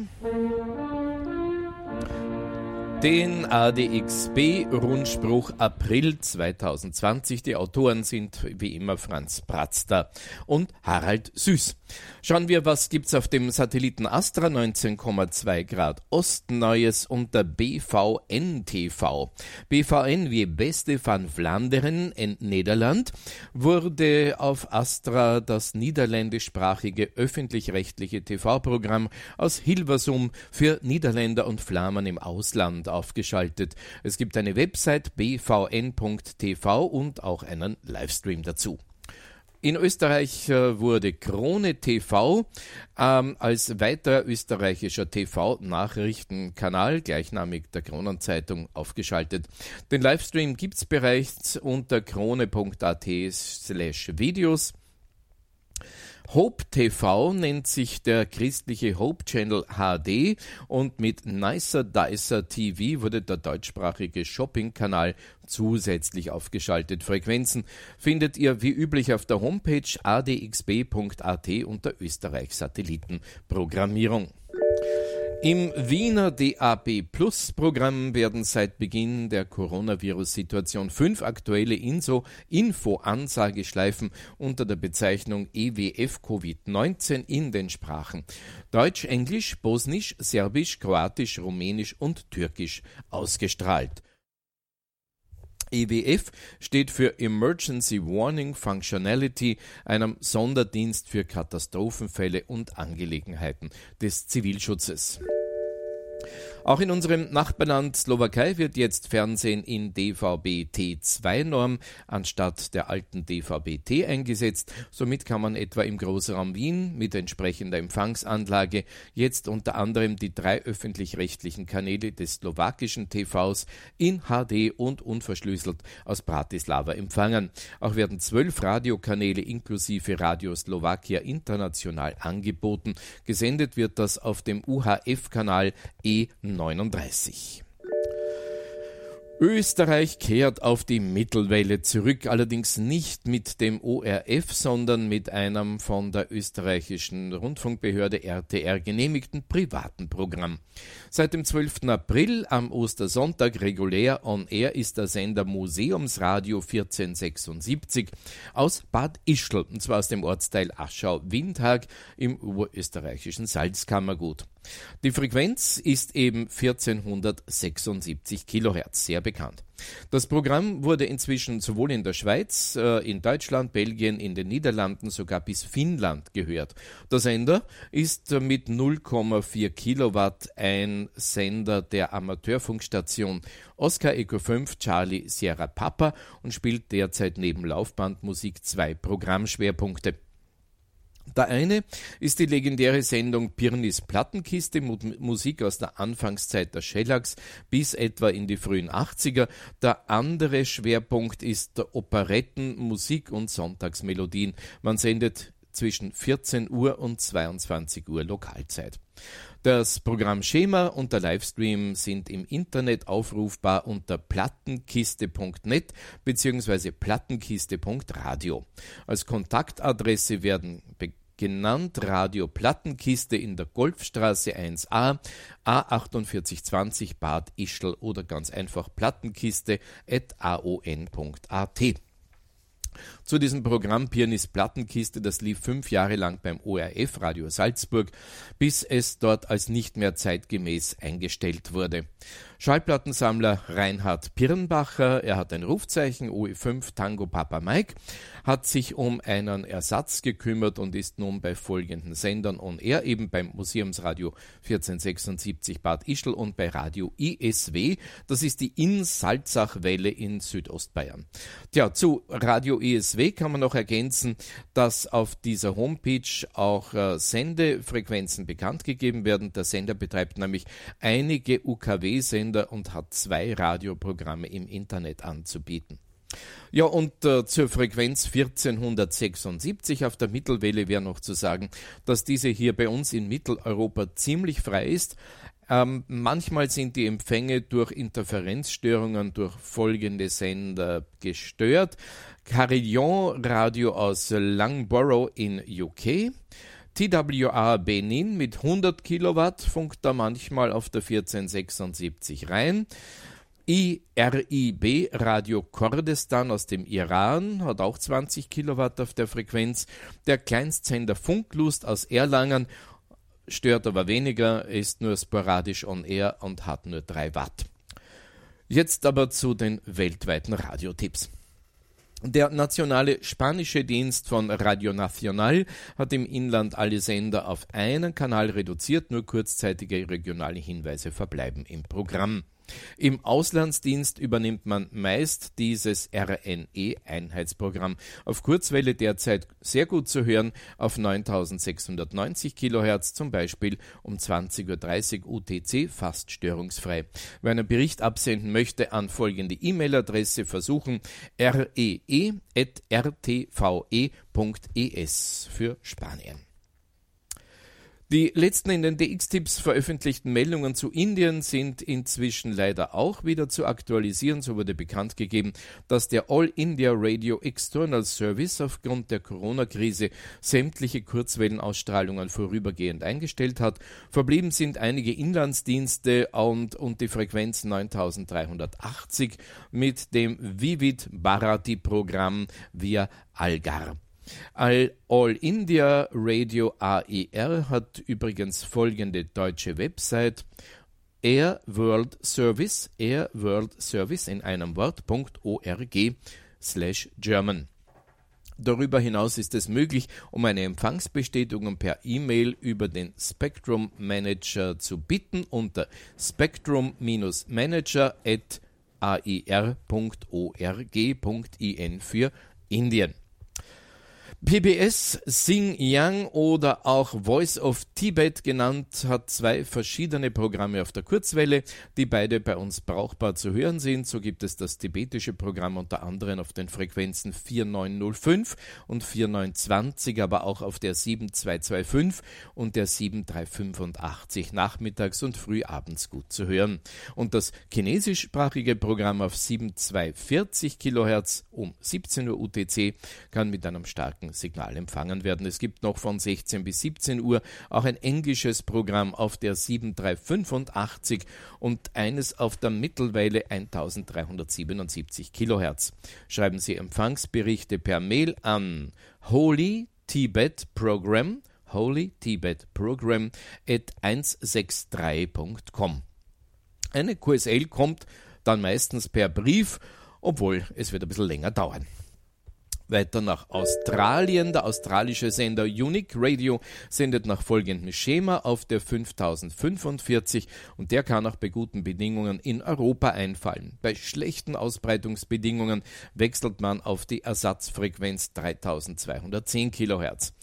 den ADXB-Rundspruch April 2020. Die Autoren sind wie immer Franz Bratzter und Harald Süß. Schauen wir, was gibt's auf dem Satelliten Astra 19,2 Grad Osten Neues unter BVN TV. BVN wie Beste van Vlaanderen in Niederland wurde auf Astra das niederländischsprachige öffentlich-rechtliche TV-Programm aus Hilversum für Niederländer und Flamen im Ausland aufgeschaltet. Es gibt eine Website bvn.tv und auch einen Livestream dazu. In Österreich äh, wurde Krone TV ähm, als weiterer österreichischer TV-Nachrichtenkanal, gleichnamig der Kronenzeitung, aufgeschaltet. Den Livestream gibt's bereits unter krone.at slash Videos. Hope TV nennt sich der christliche Hope Channel HD und mit Nicer Dicer TV wurde der deutschsprachige Shopping-Kanal zusätzlich aufgeschaltet. Frequenzen findet ihr wie üblich auf der Homepage adxb.at unter Österreich Satellitenprogrammierung. Im Wiener DAB Plus Programm werden seit Beginn der Coronavirus-Situation fünf aktuelle Info-Ansageschleifen unter der Bezeichnung EWF Covid-19 in den Sprachen Deutsch, Englisch, Bosnisch, Serbisch, Kroatisch, Rumänisch und Türkisch ausgestrahlt. EWF steht für Emergency Warning Functionality, einem Sonderdienst für Katastrophenfälle und Angelegenheiten des Zivilschutzes. Auch in unserem Nachbarland Slowakei wird jetzt Fernsehen in DVB-T2-Norm anstatt der alten DVB-T eingesetzt. Somit kann man etwa im Großraum Wien mit entsprechender Empfangsanlage jetzt unter anderem die drei öffentlich-rechtlichen Kanäle des slowakischen TVs in HD und unverschlüsselt aus Bratislava empfangen. Auch werden zwölf Radiokanäle inklusive Radio Slowakia international angeboten. Gesendet wird das auf dem UHF-Kanal E9. 1939. Österreich kehrt auf die Mittelwelle zurück, allerdings nicht mit dem ORF, sondern mit einem von der österreichischen Rundfunkbehörde RTR genehmigten privaten Programm. Seit dem 12. April am Ostersonntag regulär on air ist der Sender Museumsradio 1476 aus Bad Ischl, und zwar aus dem Ortsteil Aschau-Windhag im oberösterreichischen Salzkammergut. Die Frequenz ist eben 1476 Kilohertz, sehr bekannt. Das Programm wurde inzwischen sowohl in der Schweiz, äh, in Deutschland, Belgien, in den Niederlanden, sogar bis Finnland gehört. Der Sender ist mit 0,4 Kilowatt ein Sender der Amateurfunkstation Oscar Eco 5 Charlie Sierra Papa und spielt derzeit neben Laufbandmusik zwei Programmschwerpunkte. Der eine ist die legendäre Sendung Pirnis Plattenkiste mit Musik aus der Anfangszeit der Shellacks bis etwa in die frühen 80er. Der andere Schwerpunkt ist der Operetten, Musik und Sonntagsmelodien. Man sendet zwischen 14 Uhr und 22 Uhr Lokalzeit. Das Programmschema und der Livestream sind im Internet aufrufbar unter plattenkiste.net bzw. plattenkiste.radio. Als Kontaktadresse werden genannt Radio Plattenkiste in der Golfstraße 1a, A4820 Bad Ischl oder ganz einfach plattenkiste.aon.at. Zu diesem Programm Pianist Plattenkiste, das lief fünf Jahre lang beim ORF Radio Salzburg, bis es dort als nicht mehr zeitgemäß eingestellt wurde. Schallplattensammler Reinhard Pirnbacher, er hat ein Rufzeichen OE5 Tango Papa Mike, hat sich um einen Ersatz gekümmert und ist nun bei folgenden Sendern on air, eben beim Museumsradio 1476 Bad Ischl und bei Radio ISW. Das ist die In-Salzach-Welle in Südostbayern. Tja, zu Radio ISW kann man noch ergänzen, dass auf dieser Homepage auch äh, Sendefrequenzen bekannt gegeben werden. Der Sender betreibt nämlich einige UKW-Sender Sender und hat zwei Radioprogramme im Internet anzubieten. Ja, und äh, zur Frequenz 1476 auf der Mittelwelle wäre noch zu sagen, dass diese hier bei uns in Mitteleuropa ziemlich frei ist. Ähm, manchmal sind die Empfänge durch Interferenzstörungen durch folgende Sender gestört. Carillon Radio aus Langborough in UK, TWA Benin mit 100 Kilowatt funkt da manchmal auf der 1476 rein. IRIB Radio Kurdistan aus dem Iran hat auch 20 Kilowatt auf der Frequenz. Der Kleinstsender Funklust aus Erlangen stört aber weniger, ist nur sporadisch on air und hat nur 3 Watt. Jetzt aber zu den weltweiten Radiotipps. Der nationale spanische Dienst von Radio Nacional hat im Inland alle Sender auf einen Kanal reduziert, nur kurzzeitige regionale Hinweise verbleiben im Programm. Im Auslandsdienst übernimmt man meist dieses RNE-Einheitsprogramm. Auf Kurzwelle derzeit sehr gut zu hören auf 9690 kHz, zum Beispiel um 20.30 Uhr UTC, fast störungsfrei. Wer einen Bericht absenden möchte, an folgende E-Mail-Adresse versuchen: ree.rtve.es für Spanien. Die letzten in den DX-Tipps veröffentlichten Meldungen zu Indien sind inzwischen leider auch wieder zu aktualisieren. So wurde bekannt gegeben, dass der All India Radio External Service aufgrund der Corona-Krise sämtliche Kurzwellenausstrahlungen vorübergehend eingestellt hat. Verblieben sind einige Inlandsdienste und, und die Frequenz 9380 mit dem Vivid Bharati-Programm via Algar. All India Radio AER hat übrigens folgende deutsche Website Air World Service, Air World Service in einem Wort.org slash German. Darüber hinaus ist es möglich, um eine Empfangsbestätigung per E-Mail über den Spectrum Manager zu bitten unter spectrum-manager.aer.org.in für Indien. PBS Sing Yang oder auch Voice of Tibet genannt hat zwei verschiedene Programme auf der Kurzwelle, die beide bei uns brauchbar zu hören sind. So gibt es das tibetische Programm unter anderem auf den Frequenzen 4905 und 4920, aber auch auf der 7225 und der 7385 nachmittags und frühabends gut zu hören. Und das chinesischsprachige Programm auf 7240 kHz um 17 Uhr UTC kann mit einem starken Signal empfangen werden. Es gibt noch von 16 bis 17 Uhr auch ein englisches Programm auf der 7385 und eines auf der Mittelweile 1377 Kilohertz. Schreiben Sie Empfangsberichte per Mail an Holy Tibet Program Holy Tibet Program at 163.com. Eine QSL kommt dann meistens per Brief, obwohl es wird ein bisschen länger dauern. Weiter nach Australien. Der australische Sender Unique Radio sendet nach folgendem Schema auf der 5045 und der kann auch bei guten Bedingungen in Europa einfallen. Bei schlechten Ausbreitungsbedingungen wechselt man auf die Ersatzfrequenz 3210 kHz.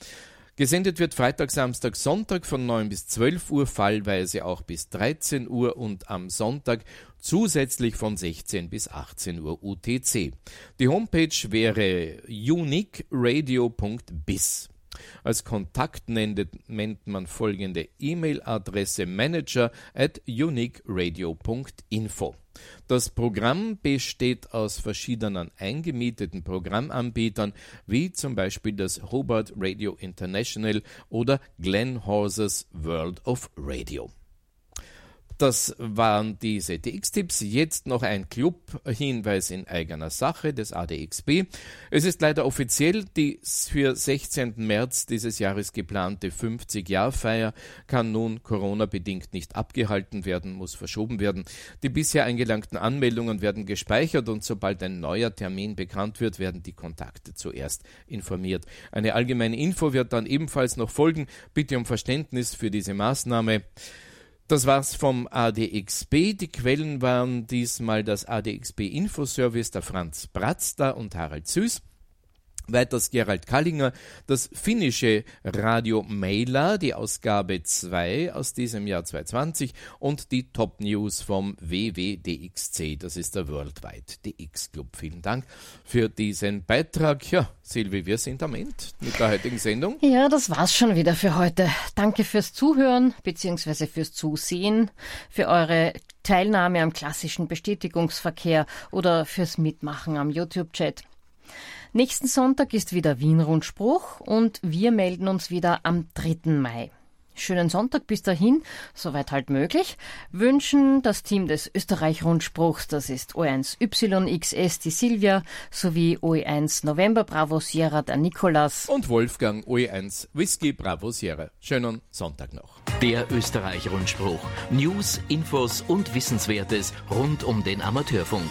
Gesendet wird Freitag, Samstag, Sonntag von 9 bis 12 Uhr, fallweise auch bis 13 Uhr und am Sonntag zusätzlich von 16 bis 18 Uhr UTC. Die Homepage wäre uniqueradio.biz. Als Kontakt nennt, man folgende E-Mail-Adresse manager at uniqueradio.info. Das Programm besteht aus verschiedenen eingemieteten Programmanbietern, wie zum Beispiel das Hobart Radio International oder Glenn Horses World of Radio. Das waren diese DX-Tipps. Jetzt noch ein Club-Hinweis in eigener Sache des ADXB. Es ist leider offiziell, die für 16. März dieses Jahres geplante 50-Jahr-Feier kann nun Corona-bedingt nicht abgehalten werden, muss verschoben werden. Die bisher eingelangten Anmeldungen werden gespeichert und sobald ein neuer Termin bekannt wird, werden die Kontakte zuerst informiert. Eine allgemeine Info wird dann ebenfalls noch folgen. Bitte um Verständnis für diese Maßnahme. Das war's vom ADXB. Die Quellen waren diesmal das ADXB Infoservice der Franz Bratzda und Harald Süß. Weiters Gerald Kallinger, das finnische Radio Meila, die Ausgabe 2 aus diesem Jahr 2020 und die Top News vom WWDXC, das ist der Worldwide DX Club. Vielen Dank für diesen Beitrag. Ja, Silvi, wir sind am Ende mit der heutigen Sendung. Ja, das war's schon wieder für heute. Danke fürs Zuhören bzw. fürs Zusehen, für eure Teilnahme am klassischen Bestätigungsverkehr oder fürs Mitmachen am YouTube-Chat. Nächsten Sonntag ist wieder Wien-Rundspruch und wir melden uns wieder am 3. Mai. Schönen Sonntag bis dahin, soweit halt möglich, wünschen das Team des Österreich-Rundspruchs, das ist O1YXS, die Silvia, sowie OE1 November Bravo Sierra, der Nikolas. Und Wolfgang OE1 Whisky Bravo Sierra. Schönen Sonntag noch. Der Österreich-Rundspruch. News, Infos und Wissenswertes rund um den Amateurfunk.